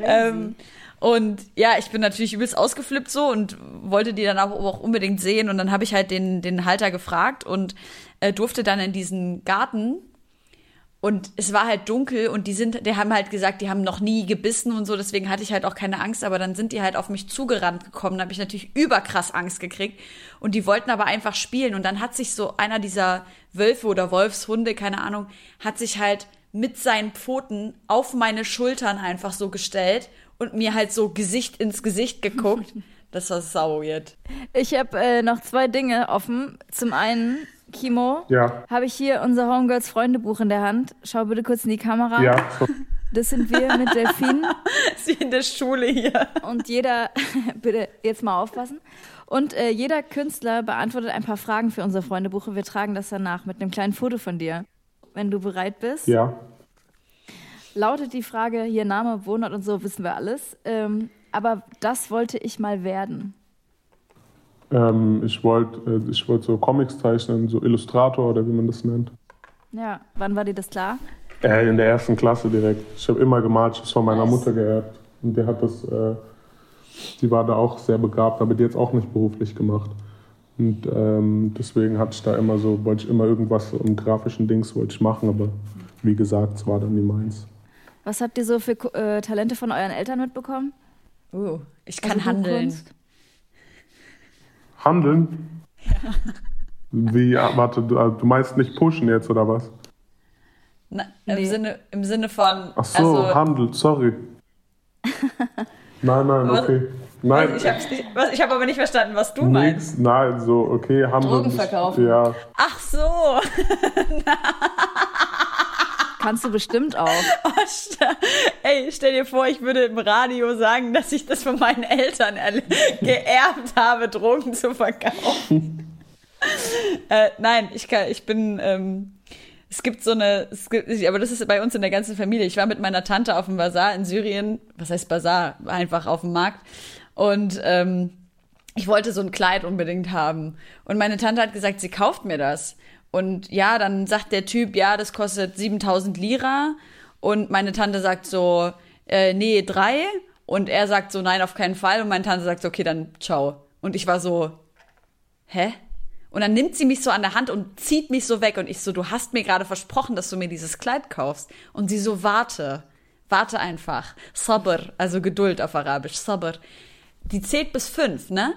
ähm, und ja, ich bin natürlich übelst ausgeflippt so und wollte die dann auch, auch unbedingt sehen. Und dann habe ich halt den, den Halter gefragt und äh, durfte dann in diesen Garten. Und es war halt dunkel und die sind, die haben halt gesagt, die haben noch nie gebissen und so, deswegen hatte ich halt auch keine Angst, aber dann sind die halt auf mich zugerannt gekommen, da habe ich natürlich überkrass Angst gekriegt und die wollten aber einfach spielen und dann hat sich so einer dieser Wölfe oder Wolfshunde, keine Ahnung, hat sich halt mit seinen Pfoten auf meine Schultern einfach so gestellt und mir halt so Gesicht ins Gesicht geguckt. Das war sau weird. Ich habe äh, noch zwei Dinge offen. Zum einen, Kimo, Ja. habe ich hier unser Homegirls Freundebuch in der Hand. Schau bitte kurz in die Kamera. Ja, Das sind wir mit Delfin Sie in der Schule hier. und jeder, bitte jetzt mal aufpassen. Und äh, jeder Künstler beantwortet ein paar Fragen für unser Freundebuch und wir tragen das danach mit einem kleinen Foto von dir. Wenn du bereit bist. ja. Lautet die Frage, hier Name, Wohnort und so, wissen wir alles. Ähm, aber das wollte ich mal werden. Ähm, ich wollte äh, ich wollt so Comics zeichnen, so Illustrator oder wie man das nennt. Ja, wann war dir das klar? Äh, in der ersten Klasse direkt. Ich habe immer gemalt, ich habe es von meiner Nice. Mutter geerbt. Und der hat das, äh, die war da auch sehr begabt, aber die hat es auch nicht beruflich gemacht. Und ähm, deswegen hatte ich da immer so, wollte ich immer irgendwas im grafischen Dings wollte ich machen, aber wie gesagt, es war dann nie meins. Was habt ihr so für äh, Talente von euren Eltern mitbekommen? Uh, ich kann Also handeln. Buchkunst? Handeln? Wie, ah, warte, du, ah, du meinst nicht pushen jetzt oder was? Na, im, Nee. Sinne, Im Sinne von. Ach so, also, Handel, sorry. Nein, nein, Was? okay. Nein, also ich habe hab aber nicht verstanden, was du meinst. nix, nein, so, okay, Handel. Drogen verkaufen. Ja, Ach so. Kannst du bestimmt auch. Oh, Ey, stell dir vor, ich würde im Radio sagen, dass ich das von meinen Eltern geerbt habe, Drogen zu verkaufen. äh, nein, ich, kann, ich bin. Ähm, es gibt so eine, gibt, aber das ist bei uns in der ganzen Familie. Ich war mit meiner Tante auf dem Bazar in Syrien. Was heißt Bazar? Einfach auf dem Markt. Und ähm, ich wollte so ein Kleid unbedingt haben. Und meine Tante hat gesagt, sie kauft mir das. Und ja, dann sagt der Typ, ja, das kostet 7000 Lira. Und meine Tante sagt so, äh, nee, drei. Und er sagt so, nein, auf keinen Fall. Und meine Tante sagt so, okay, dann ciao. Und ich war so, hä? Und dann nimmt sie mich so an der Hand und zieht mich so weg. Und ich so, du hast mir gerade versprochen, dass du mir dieses Kleid kaufst. Und sie so, warte. Warte einfach. Sabr, also Geduld auf Arabisch. Sabr. Die zählt bis fünf, ne?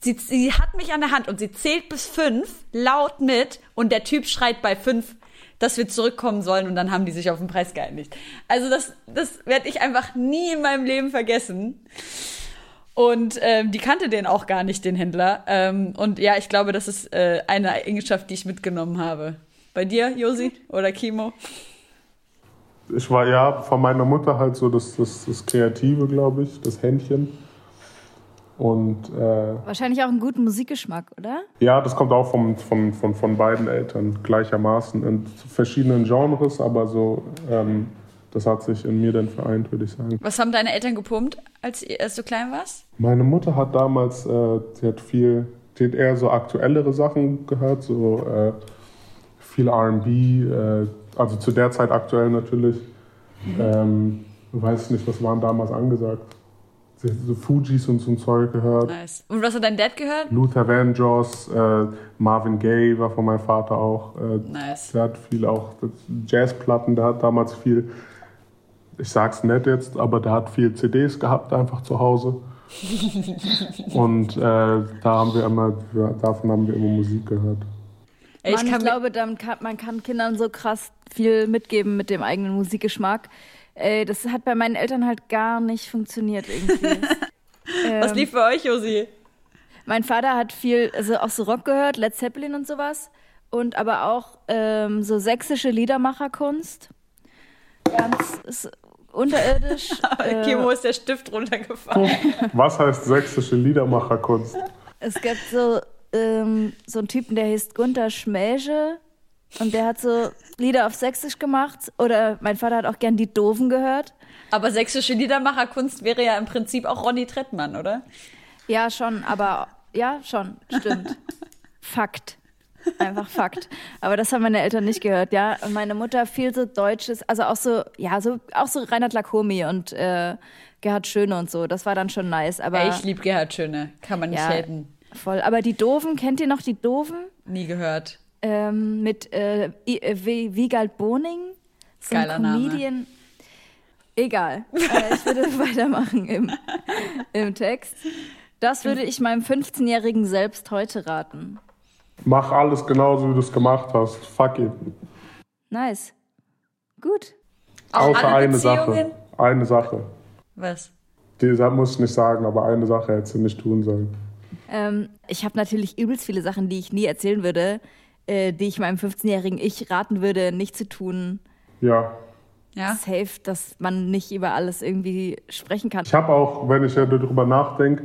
Sie, sie hat mich an der Hand und sie zählt bis fünf, laut mit. Und der Typ schreit bei fünf, dass wir zurückkommen sollen. Und dann haben die sich auf den Preis geeinigt. Also das, das werde ich einfach nie in meinem Leben vergessen. Und ähm, die kannte den auch gar nicht, den Händler. Ähm, und ja, ich glaube, das ist äh, eine Eigenschaft, die ich mitgenommen habe. Bei dir, Josi oder Kimo? ich war ja von meiner Mutter halt so das, das, das Kreative, glaube ich, das Händchen. Und äh, Wahrscheinlich auch einen guten Musikgeschmack, oder? ja, das kommt auch vom, von, von, von beiden Eltern gleichermaßen in verschiedenen Genres, aber so, ähm, das hat sich in mir dann vereint, würde ich sagen. Was haben deine Eltern gepumpt, als, als du klein warst? Meine Mutter hat damals, äh, sie hat viel, sie hat eher so aktuellere Sachen gehört, so äh, viel RB, äh, also zu der Zeit aktuell natürlich. Ähm, ich weiß nicht, was waren damals angesagt. Sie hat so Fujis und so ein Zeug gehört. Nice. Und was hat dein Dad gehört? Luther Vandross, äh, Marvin Gaye war von meinem Vater auch. Äh, Nice. der hat viel auch Jazzplatten, der hat damals viel, ich sag's nett jetzt, aber der hat viel CDs gehabt einfach zu Hause. Und äh, da haben wir immer, davon haben wir immer Musik gehört. Ey, Mann, ich, kann mir- glaube, kann, man kann Kindern so krass viel mitgeben mit dem eigenen Musikgeschmack. Ey, das hat bei meinen Eltern halt gar nicht funktioniert irgendwie. was Ähm, lief für euch, Josi? Mein Vater hat viel, also auch so Rock gehört, Led Zeppelin und sowas. Und aber auch ähm, so sächsische Liedermacherkunst. Ganz ist unterirdisch. äh, Kimo ist der Stift runtergefallen. Was heißt sächsische Liedermacherkunst? Es gibt so, ähm, so einen Typen, der heißt Gunther Schmäge und der hat so Lieder auf Sächsisch gemacht. Oder mein Vater hat auch gern die Doofen gehört. Aber sächsische Liedermacherkunst wäre ja im Prinzip auch Ronny Trettmann, oder? Ja, schon, aber ja, schon, stimmt. Fakt. Einfach Fakt. Aber das haben meine Eltern nicht gehört, ja. Und meine Mutter viel so Deutsches, also auch so, ja, so, auch so Reinhard Lacomi und äh, Gerhard Schöne und so. Das war dann schon nice. Aber ich liebe Gerhard Schöne, kann man nicht ja, helfen. Voll. Aber die Doofen, kennt ihr noch die Doofen? Nie gehört. Ähm, mit äh, äh Wiegald Boning. So Geiler Comedian. Name. Egal. äh, ich würde weitermachen im, im Text. Das würde ich meinem 15-jährigen Selbst heute raten. Mach alles genauso, wie du es gemacht hast. Fuck it. Nice. Gut. Außer eine Sache. Eine Sache. Was? Die muss ich nicht sagen, aber eine Sache hättest du nicht tun sollen. Ähm, ich habe natürlich übelst viele Sachen, die ich nie erzählen würde, äh, die ich meinem 15-jährigen Ich raten würde, nicht zu tun. Ja. Ja. Safe, dass man nicht über alles irgendwie sprechen kann. Ich habe auch, wenn ich ja darüber nachdenke,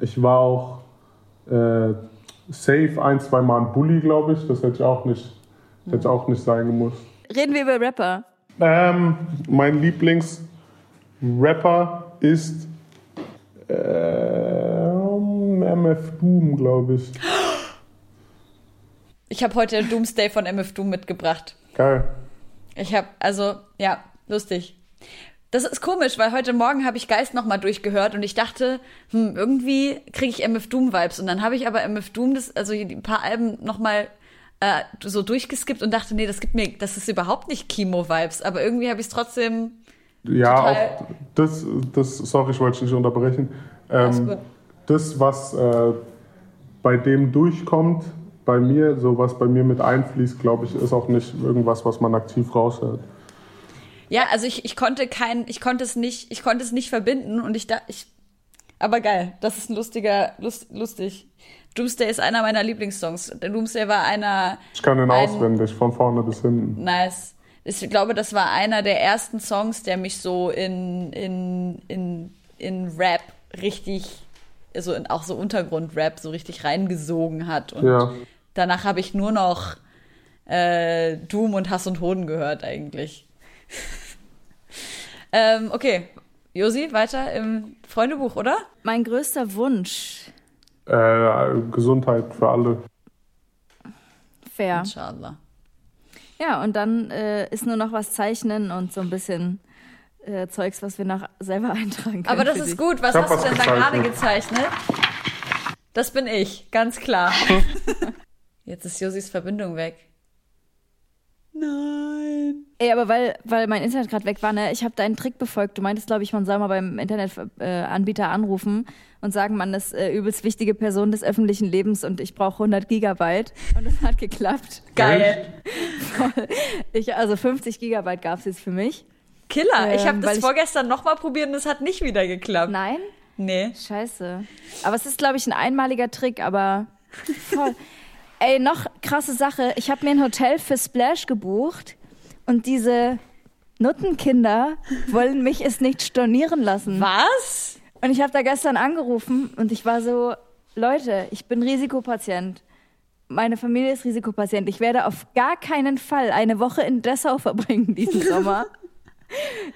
ich war auch äh, safe ein, zwei Mal ein Bully, glaube ich. Das hätte ich auch nicht, hätte ich auch nicht sein gemusst. Reden wir über Rapper. Ähm, mein Lieblingsrapper ist äh, MF Doom, glaube ich. Ich habe heute Doomsday von MF Doom mitgebracht. Geil. Ich habe, also, ja, lustig. Das ist komisch, weil heute Morgen habe ich Geist nochmal durchgehört und ich dachte, hm, irgendwie kriege ich MF Doom Vibes. Und dann habe ich aber MF Doom, das, also ein paar Alben nochmal äh, so durchgeskippt und dachte, nee, das gibt mir, das ist überhaupt nicht Kimo Vibes. Aber irgendwie habe ich es trotzdem. Ja, auch das, das, sorry, ich wollte nicht unterbrechen. Ähm, das, was äh, bei dem durchkommt, bei mir, so was bei mir mit einfließt, glaube ich, ist auch nicht irgendwas, was man aktiv raushört. Ja, also ich, ich konnte kein, ich konnte es nicht, ich konnte es nicht verbinden und ich da, ich, aber geil, das ist ein lustiger, lust, lustig. Doomsday ist einer meiner Lieblingssongs. Der Doomsday war einer. Ich kann den ein, auswendig, von vorne bis hinten. Nice. Ich glaube, das war einer der ersten Songs, der mich so in, in, in, in Rap richtig, also in, auch so Untergrund-Rap so richtig reingesogen hat. Und ja. Danach habe ich nur noch äh, Doom und Hass und Hoden gehört eigentlich. ähm, okay, Josi, weiter im Freundebuch, oder? Mein größter Wunsch. Äh, Gesundheit für alle. Fair. Inshallah. Ja, und dann äh, ist nur noch was zeichnen und so ein bisschen äh, Zeugs, was wir noch selber eintragen können. Aber das ist dich. gut. Was hast du denn da gerade gezeichnet? Das bin ich, ganz klar. Jetzt ist Josis Verbindung weg. Nein. Ey, aber weil, weil mein Internet gerade weg war, ne, ich habe deinen Trick befolgt. Du meintest, glaube ich, man soll mal beim Internetanbieter äh, anrufen und sagen, man ist äh, übelst wichtige Person des öffentlichen Lebens und ich brauche 100 Gigabyte. Und es hat geklappt. Geil. ich, also 50 Gigabyte gab es jetzt für mich. Killer. Ähm, ich habe das vorgestern nochmal probiert und es hat nicht wieder geklappt. Nein? Nee. Scheiße. Aber es ist, glaube ich, ein einmaliger Trick, aber voll. Ey, noch krasse Sache. Ich habe mir ein Hotel für Splash gebucht und diese Nuttenkinder wollen mich es nicht stornieren lassen. Was? Und ich habe da gestern angerufen und ich war so, Leute, ich bin Risikopatient. Meine Familie ist Risikopatient. Ich werde auf gar keinen Fall eine Woche in Dessau verbringen diesen Sommer.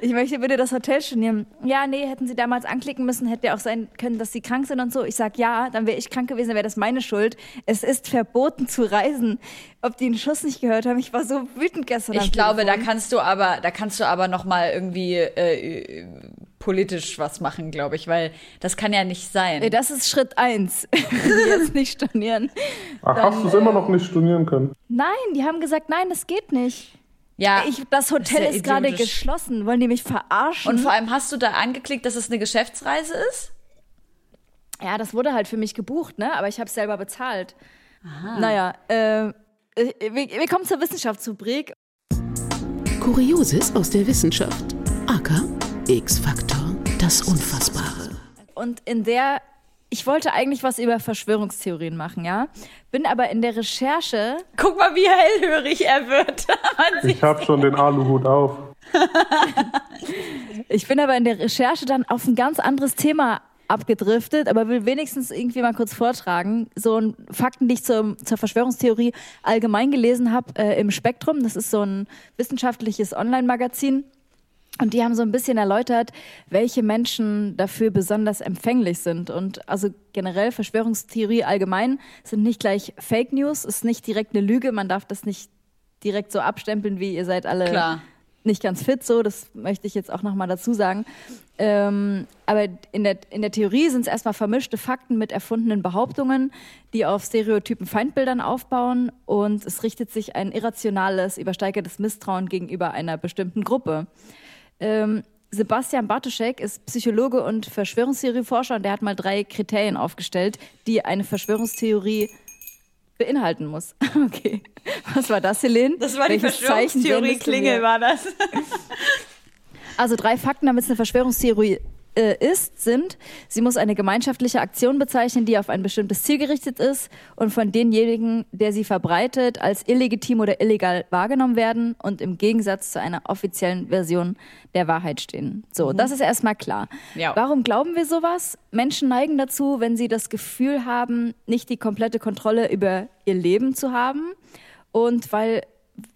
Ich möchte bitte das Hotel stornieren. Ja, nee, hätten Sie damals anklicken müssen, hätte ja auch sein können, dass Sie krank sind und so. Ich sag ja, dann wäre ich krank gewesen, dann wäre das meine Schuld. Es ist verboten zu reisen. Ob die einen Schuss nicht gehört haben, ich war so wütend gestern. Ich glaube, Telefon. da kannst du aber, da kannst du aber noch mal irgendwie äh, politisch was machen, glaube ich, weil das kann ja nicht sein. Nee, das ist Schritt eins. jetzt nicht stornieren. Ach, dann, hast du es äh, immer noch nicht stornieren können? Nein, die haben gesagt, nein, das geht nicht. Ja. Ich, das Hotel ist, ist gerade geschlossen. Wollen die mich verarschen? Und vor allem hast du da angeklickt, dass es eine Geschäftsreise ist? Ja, das wurde halt für mich gebucht, ne? Aber ich habe es selber bezahlt. Aha. Naja, äh, wir, wir kommen zur Wissenschaftsrubrik. Kurioses aus der Wissenschaft. AK X-Faktor, das Unfassbare. Und in der ich wollte eigentlich was über Verschwörungstheorien machen, ja. Bin aber in der Recherche. Guck mal, wie hellhörig er wird. ich habe schon den Aluhut auf. ich bin aber in der Recherche dann auf ein ganz anderes Thema abgedriftet, aber will wenigstens irgendwie mal kurz vortragen. So ein Fakten, die ich zur, zur Verschwörungstheorie allgemein gelesen habe äh, im Spektrum. Das ist so ein wissenschaftliches Online-Magazin. Und die haben so ein bisschen erläutert, welche Menschen dafür besonders empfänglich sind. Und also generell Verschwörungstheorie allgemein sind nicht gleich Fake News, ist nicht direkt eine Lüge. Man darf das nicht direkt so abstempeln, wie ihr seid alle Klar. nicht ganz fit. So, das möchte ich jetzt auch nochmal dazu sagen. Ähm, aber in der, in der Theorie sind es erstmal vermischte Fakten mit erfundenen Behauptungen, die auf stereotypen Feindbildern aufbauen. Und es richtet sich ein irrationales, übersteigertes Misstrauen gegenüber einer bestimmten Gruppe. Ähm, Sebastian Bartoschek ist Psychologe und Verschwörungstheorieforscher und der hat mal drei Kriterien aufgestellt, die eine Verschwörungstheorie beinhalten muss. Okay. Was war das, Helene? Das war die Verschwörungstheorie-Klingel, war das. Also drei Fakten, damit es eine Verschwörungstheorie ist, sind, sie muss eine gemeinschaftliche Aktion bezeichnen, die auf ein bestimmtes Ziel gerichtet ist und von denjenigen, der sie verbreitet, als illegitim oder illegal wahrgenommen werden und im Gegensatz zu einer offiziellen Version der Wahrheit stehen. So, mhm. das ist erstmal klar. Ja. Warum glauben wir sowas? Menschen neigen dazu, wenn sie das Gefühl haben, nicht die komplette Kontrolle über ihr Leben zu haben und weil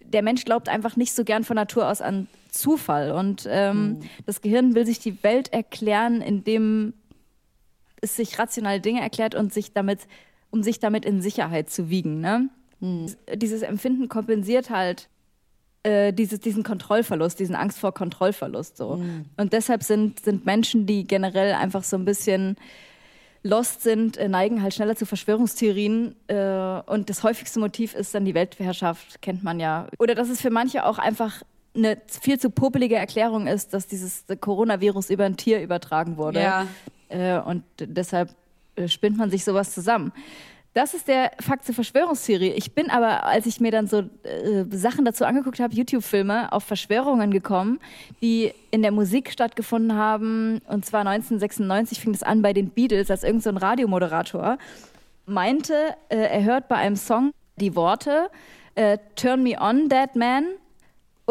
der Mensch glaubt einfach nicht so gern von Natur aus an Zufall. Und ähm, mhm. das Gehirn will sich die Welt erklären, indem es sich rationale Dinge erklärt und sich damit, um sich damit in Sicherheit zu wiegen. Ne? Mhm. Dieses Empfinden kompensiert halt äh, dieses, diesen Kontrollverlust, diesen Angst vor Kontrollverlust. So. Mhm. Und deshalb sind, sind Menschen, die generell einfach so ein bisschen lost sind, äh, neigen halt schneller zu Verschwörungstheorien. Äh, und das häufigste Motiv ist dann die Weltherrschaft, kennt man ja. Oder dass es für manche auch einfach eine viel zu popelige Erklärung ist, dass dieses Coronavirus über ein Tier übertragen wurde. Ja. Äh, und deshalb äh, spinnt man sich sowas zusammen. Das ist der Fakt zur Verschwörungstheorie. Ich bin aber, als ich mir dann so äh, Sachen dazu angeguckt habe, YouTube-Filme, auf Verschwörungen gekommen, die in der Musik stattgefunden haben. Und zwar 1996 fing es an bei den Beatles, als irgendein so Radiomoderator meinte, äh, er hört bei einem Song die Worte äh, Turn me on, dead man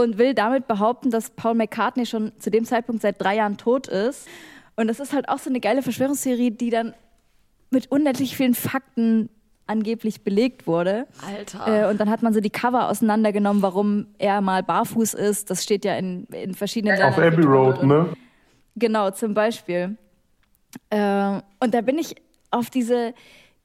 und will damit behaupten, dass Paul McCartney schon zu dem Zeitpunkt seit drei Jahren tot ist. Und das ist halt auch so eine geile Verschwörungstheorie, die dann mit unendlich vielen Fakten angeblich belegt wurde. Alter. Äh, und dann hat man so die Cover auseinandergenommen, warum er mal barfuß ist. Das steht ja in, in verschiedenen Auf Abbey Road, ne? Genau, zum Beispiel. Äh, und da bin ich auf diese,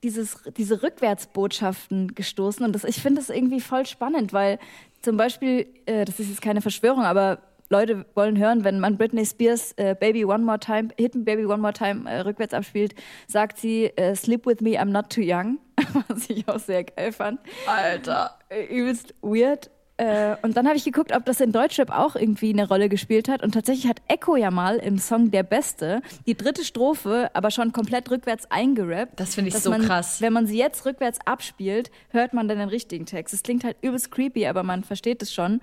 dieses, diese Rückwärtsbotschaften gestoßen. Und das, ich finde das irgendwie voll spannend, weil zum Beispiel, äh, das ist jetzt keine Verschwörung, aber Leute wollen hören, wenn man Britney Spears äh, Baby One More Time, Hit Baby One More Time äh, rückwärts abspielt, sagt sie äh, Sleep with me, I'm not too young, was ich auch sehr geil fand. Alter. Äh, übelst weird. Äh, und dann habe ich geguckt, ob das in Deutschrap auch irgendwie eine Rolle gespielt hat. Und tatsächlich hat Echo ja mal im Song Der Beste die dritte Strophe aber schon komplett rückwärts eingerappt. Das finde ich so man, krass. Wenn man sie jetzt rückwärts abspielt, hört man dann den richtigen Text. Es klingt halt übelst creepy, aber man versteht es schon.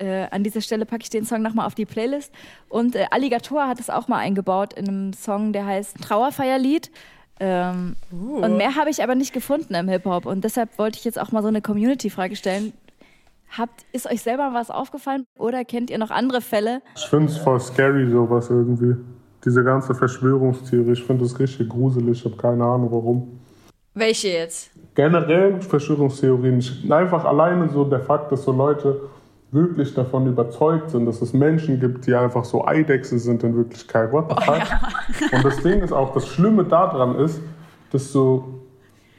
Äh, an dieser Stelle packe ich den Song nochmal auf die Playlist. Und äh, Alligator hat es auch mal eingebaut in einem Song, der heißt Trauerfeierlied. Ähm, uh. Und mehr habe ich aber nicht gefunden im Hip-Hop. Und deshalb wollte ich jetzt auch mal so eine Community-Frage stellen. Habt, ist euch selber was aufgefallen oder kennt ihr noch andere Fälle? Ich finde es voll scary, sowas irgendwie. Diese ganze Verschwörungstheorie, ich finde das richtig gruselig, ich habe keine Ahnung warum. Welche jetzt? Generell Verschwörungstheorien. Einfach alleine so der Fakt, dass so Leute wirklich davon überzeugt sind, dass es Menschen gibt, die einfach so Eidechse sind in Wirklichkeit. What the fuck? Oh, ja. Und das Ding ist auch, das Schlimme daran ist, dass so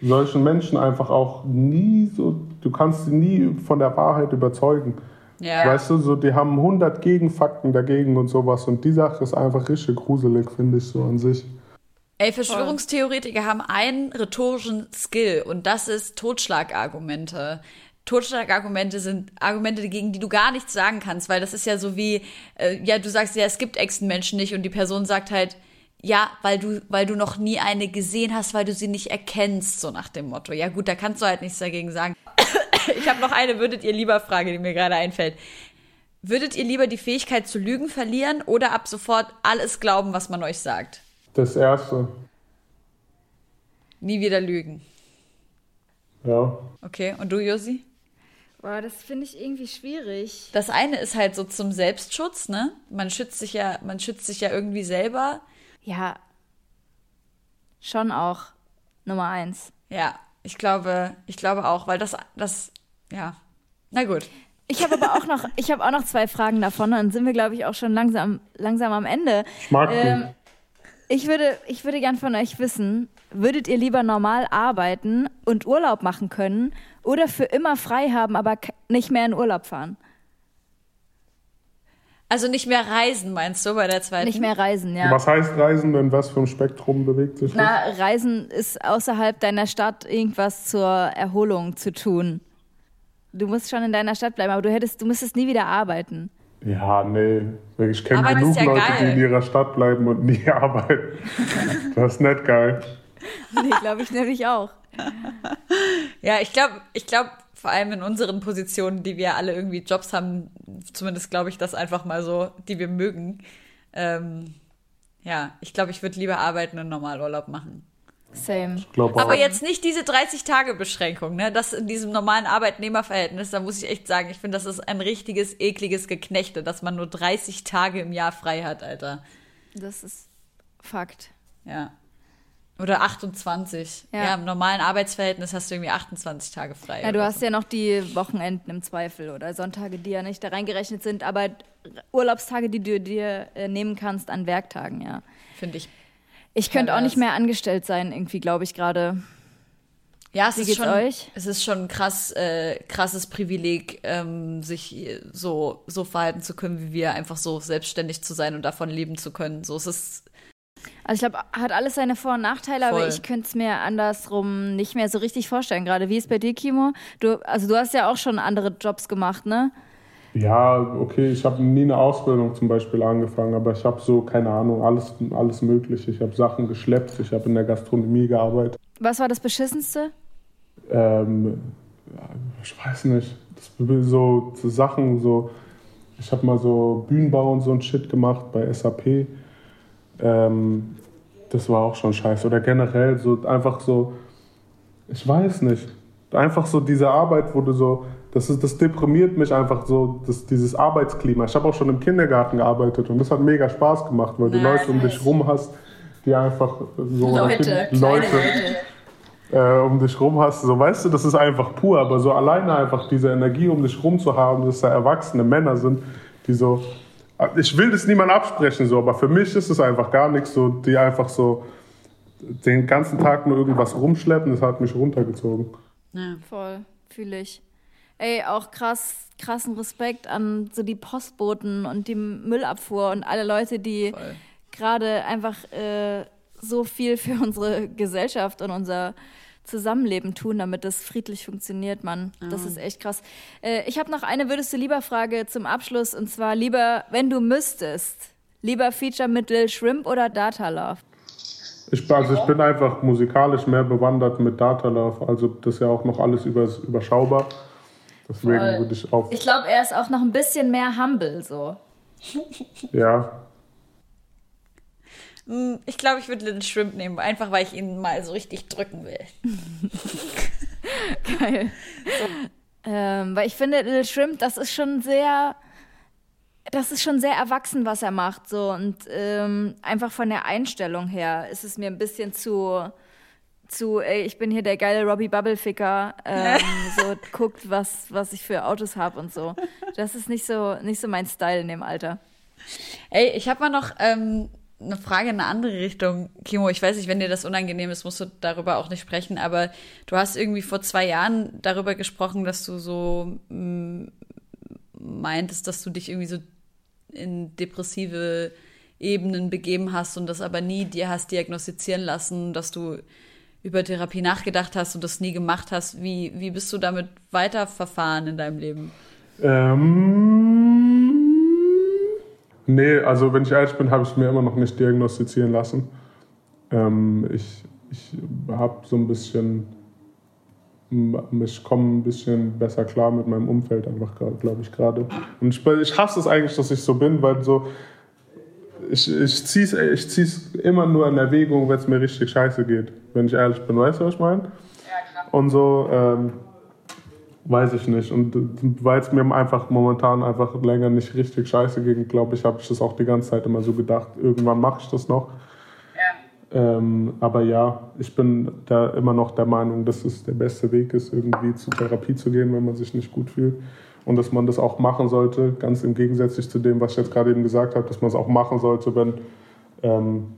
solchen Menschen einfach auch nie so, du kannst sie nie von der Wahrheit überzeugen. Ja. Weißt du, so, die haben 100 Gegenfakten dagegen und sowas und die Sache ist einfach richtig gruselig, finde ich so an sich. Ey, Verschwörungstheoretiker haben einen rhetorischen Skill und das ist Totschlagargumente. Totschlagargumente sind Argumente, gegen die du gar nichts sagen kannst, weil das ist ja so wie, äh, ja, du sagst ja, es gibt Echsenmenschen nicht und die Person sagt halt, ja, weil du, weil du noch nie eine gesehen hast, weil du sie nicht erkennst, so nach dem Motto. Ja gut, da kannst du halt nichts dagegen sagen. Ich habe noch eine, würdet ihr lieber Frage, die mir gerade einfällt. Würdet ihr lieber die Fähigkeit zu lügen verlieren oder ab sofort alles glauben, was man euch sagt? Das erste. Nie wieder lügen. Ja. Okay, und du, Josi? Boah, das finde ich irgendwie schwierig. Das eine ist halt so zum Selbstschutz, ne? Man schützt sich ja, man schützt sich ja irgendwie selber. Ja, schon auch Nummer eins. Ja, ich glaube, ich glaube auch, weil das, das, ja. Na gut. Ich habe aber auch noch, ich habe auch noch zwei Fragen davon. Dann sind wir, glaube ich, auch schon langsam, langsam am Ende. Ich mag Ähm, den. Ich würde, ich würde gern von euch wissen, würdet ihr lieber normal arbeiten und Urlaub machen können oder für immer frei haben, aber k- nicht mehr in Urlaub fahren? Also nicht mehr reisen, meinst du, bei der zweiten? Nicht mehr reisen, ja. Was heißt Reisen denn? Was für ein Spektrum bewegt sich das? Na, Reisen ist außerhalb deiner Stadt irgendwas zur Erholung zu tun. Du musst schon in deiner Stadt bleiben, aber du hättest, du müsstest nie wieder arbeiten. Ja, nee. Ich kenne genug ja Leute, geil. die in ihrer Stadt bleiben und nie arbeiten. Das ist nicht geil. Nee, glaube ich nämlich auch. Ja, ich glaube, ich glaube, vor allem in unseren Positionen, die wir alle irgendwie Jobs haben, zumindest glaube ich das einfach mal so, die wir mögen. Ähm, ja, ich glaube, ich würde lieber arbeiten und Normalurlaub machen. Same. Aber jetzt nicht diese 30-Tage-Beschränkung, ne? Das in diesem normalen Arbeitnehmerverhältnis, da muss ich echt sagen, ich finde, das ist ein richtiges, ekliges Geknechte, dass man nur 30 Tage im Jahr frei hat, Alter. Das ist Fakt. Ja. Oder 28. Ja. Ja. im normalen Arbeitsverhältnis hast du irgendwie 28 Tage frei. Ja, du hast ja noch die Wochenenden im Zweifel oder Sonntage, die ja nicht da reingerechnet sind, aber Urlaubstage, die du dir äh, nehmen kannst an Werktagen, ja. so, finde ich. Ich könnte auch nicht mehr angestellt sein, irgendwie, glaube ich gerade. Ja, es Wie ist schon, euch? es ist schon ein krass, äh, krasses Privileg, ähm, sich so, so verhalten zu können wie wir, einfach so selbstständig zu sein und davon leben zu können. So es ist Also ich glaube, hat alles seine Vor- und Nachteile, aber Voll. ich könnte es mir andersrum nicht mehr so richtig vorstellen. Gerade wie ist bei dir, Kimo? Du, also du hast ja auch schon andere Jobs gemacht, ne? Ja, okay, ich habe nie eine Ausbildung zum Beispiel angefangen, aber ich habe so, keine Ahnung, alles, alles Mögliche. Ich habe Sachen geschleppt, ich habe in der Gastronomie gearbeitet. Was war das Beschissenste? Ähm, ich weiß nicht, das so, so Sachen, so, ich habe mal so Bühnenbau und so ein Shit gemacht bei SAP. Ähm, das war auch schon scheiße. Oder generell so einfach so, ich weiß nicht, einfach so diese Arbeit, wo du so, das, ist, das deprimiert mich einfach so, das, dieses Arbeitsklima. Ich habe auch schon im Kindergarten gearbeitet und das hat mega Spaß gemacht, weil du. Leute um dich rum hast, die einfach so Leute, Leute Leute. äh, um dich rum hast, so weißt du, das ist einfach pur, aber so alleine einfach diese Energie um dich rum zu haben, dass da erwachsene Männer sind, die so, ich will das niemand absprechen so, aber für mich ist es einfach gar nichts so, die einfach so den ganzen Tag nur irgendwas rumschleppen, das hat mich runtergezogen. Voll, fühle ich. Ey, auch krass, krassen Respekt an so die Postboten und die Müllabfuhr und alle Leute, die gerade einfach äh, so viel für unsere Gesellschaft und unser Zusammenleben tun, damit das friedlich funktioniert, Mann. Das ist echt krass. Äh, ich habe noch eine Würdest du lieber Frage zum Abschluss und zwar lieber, wenn du müsstest, lieber Feature mit Lil Shrimp oder Data Love? Ich, also ich bin einfach musikalisch mehr bewandert mit Datalove, also das ist ja auch noch alles übers, überschaubar. Deswegen Voll. würde ich auf, Ich glaube, er ist auch noch ein bisschen mehr humble so. ja, Ich glaube, ich würde Little Shrimp nehmen, einfach weil ich ihn mal so richtig drücken will. Geil. Ähm, weil ich finde, Little Shrimp, das ist schon sehr, das ist schon sehr erwachsen, was er macht. So. Und ähm, einfach von der Einstellung her ist es mir ein bisschen zu, zu ey, ich bin hier der geile Robbie Bubbleficker, ähm, so guckt, was, was ich für Autos habe und so. Das ist nicht so, nicht so mein Style in dem Alter. Ey, ich habe mal noch ähm, eine Frage in eine andere Richtung. Kimo, ich weiß nicht, wenn dir das unangenehm ist, musst du darüber auch nicht sprechen, aber du hast irgendwie vor zwei Jahren darüber gesprochen, dass du so mm, meintest, dass du dich irgendwie so in depressive Ebenen begeben hast und das aber nie dir hast diagnostizieren lassen, dass du über Therapie nachgedacht hast und das nie gemacht hast. Wie, wie bist du damit weiterverfahren in deinem Leben? Ähm, nee, also wenn ich ehrlich bin, habe ich es mir immer noch nicht diagnostizieren lassen. Ähm, ich ich habe so ein bisschen, ich komme ein bisschen besser klar mit meinem Umfeld einfach, glaube ich, gerade. Und ich, ich hasse es eigentlich, dass ich so bin, weil so, ich, ich ziehe es ich zieh's immer nur in Erwägung, wenn es mir richtig scheiße geht, wenn ich ehrlich bin. Weißt du, was ich meine? Und so, ähm, weiß ich nicht. Und weil es mir einfach momentan einfach länger nicht richtig scheiße ging, glaube ich, habe ich das auch die ganze Zeit immer so gedacht. Irgendwann mache ich das noch. Ähm, aber ja, ich bin da immer noch der Meinung, dass es der beste Weg ist, irgendwie zur Therapie zu gehen, wenn man sich nicht gut fühlt. Und dass man das auch machen sollte, ganz im Gegensatz zu dem, was ich jetzt gerade eben gesagt habe, dass man es auch machen sollte, wenn, ähm,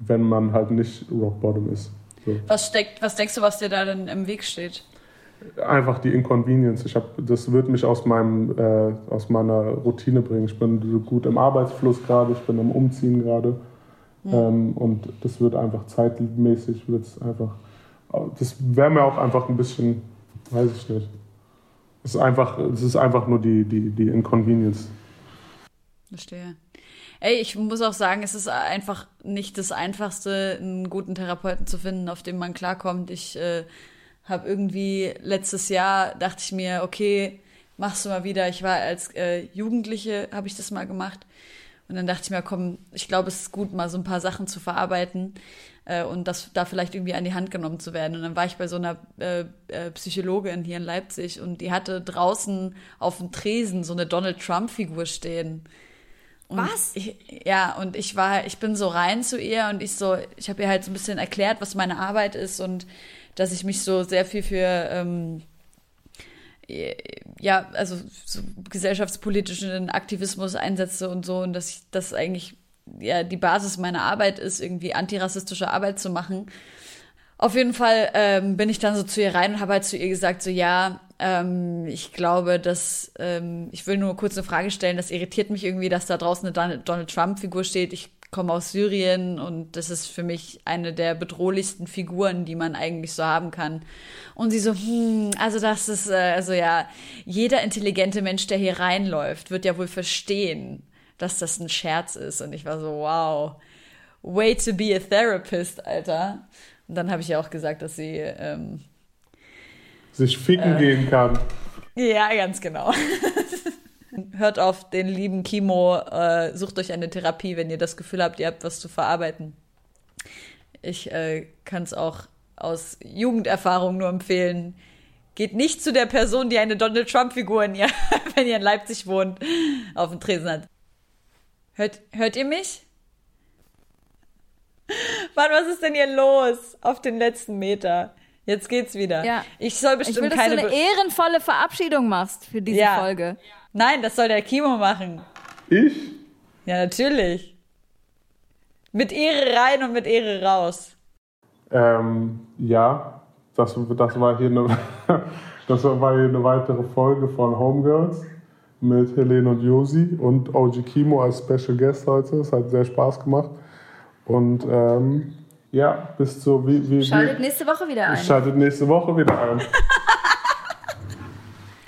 wenn man halt nicht Rock Bottom ist. So. Was, steckt, was denkst du, was dir da denn im Weg steht? Einfach die Inconvenience. Ich hab, das wird mich aus, meinem, äh, aus meiner Routine bringen. Ich bin so gut im Arbeitsfluss gerade, ich bin am Umziehen gerade. Mhm. Ähm, und das wird einfach zeitmäßig, wird's einfach, das wäre mir auch einfach ein bisschen, weiß ich nicht. Es ist einfach, es ist einfach nur die, die, die Inconvenience. Verstehe. Ey, ich muss auch sagen, es ist einfach nicht das Einfachste, einen guten Therapeuten zu finden, auf den man klarkommt. Ich äh, habe irgendwie letztes Jahr, dachte ich mir, okay, machst du mal wieder. Ich war als äh, Jugendliche, habe ich das mal gemacht. Und dann dachte ich mir, komm, ich glaube, es ist gut, mal so ein paar Sachen zu verarbeiten äh, und das da vielleicht irgendwie an die Hand genommen zu werden. Und dann war ich bei so einer äh, äh, Psychologin hier in Leipzig und die hatte draußen auf dem Tresen so eine Donald Trump-Figur stehen. Und was? Ich, ja, und ich war, ich bin so rein zu ihr und ich so, ich habe ihr halt so ein bisschen erklärt, was meine Arbeit ist und dass ich mich so sehr viel für ähm, ja, also so gesellschaftspolitischen Aktivismus einsetze und so und dass das eigentlich ja die Basis meiner Arbeit ist, irgendwie antirassistische Arbeit zu machen. Auf jeden Fall ähm, bin ich dann so zu ihr rein und habe halt zu ihr gesagt, so ja, ähm, ich glaube, dass ähm, ich will nur kurz eine Frage stellen, das irritiert mich irgendwie, dass da draußen eine Donald Trump-Figur steht. Ich komme aus Syrien und das ist für mich eine der bedrohlichsten Figuren, die man eigentlich so haben kann. Und sie so, hm, also das ist, äh, also ja, jeder intelligente Mensch, der hier reinläuft, wird ja wohl verstehen, dass das ein Scherz ist. Und ich war so, wow, way to be a therapist, Alter. Und dann habe ich ja auch gesagt, dass sie ähm, sich ficken äh, gehen kann. Ja, ganz genau. Hört auf den lieben Kimo, äh, sucht euch eine Therapie, wenn ihr das Gefühl habt, ihr habt was zu verarbeiten. Ich äh, kann es auch aus Jugenderfahrung nur empfehlen. Geht nicht zu der Person, die eine Donald Trump-Figur, in ihr, wenn ihr in Leipzig wohnt, auf dem Tresen hat. Hört, hört ihr mich? Mann, was ist denn hier los auf den letzten Meter? Jetzt geht's wieder. Ja. Ich soll bestimmt ich will, dass keine du eine ehrenvolle Verabschiedung machst für diese Ja. Folge. Nein, das soll der Kimo machen. Ich? Ja, natürlich. Mit Ehre rein und mit Ehre raus. Ähm, ja, das, das, war hier eine, das war hier eine weitere Folge von Homegirls mit Helene und Josi und OG Kimo als Special Guest heute. Es hat sehr Spaß gemacht. Und ähm, ja, bis zur. Wie, wie, Schaltet wie, nächste Woche wieder ein. Schaltet nächste Woche wieder ein.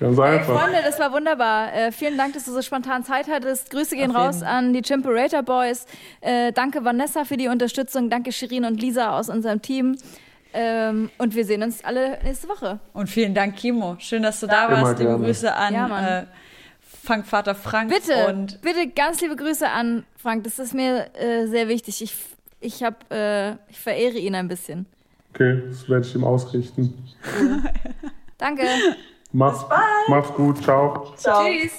Ganz einfach. Freunde, das war wunderbar. Äh, vielen Dank, dass du so spontan Zeit hattest. Grüße gehen Auf jeden raus an die Chimperator Boys. Äh, danke Vanessa für die Unterstützung. Danke Shirin und Lisa aus unserem Team. Ähm, und wir sehen uns alle nächste Woche. Und vielen Dank, Kimo. Schön, dass du da Immer warst. Liebe gerne. Grüße an Ja, äh, Funkvater Frank. Bitte, Und bitte ganz liebe Grüße an Frank. Das ist mir äh, sehr wichtig. Ich, ich, hab, äh, ich verehre ihn ein bisschen. Okay, das werde ich ihm ausrichten. Danke. Mach, Bis bald. Mach's gut. Ciao. ciao. Tschüss.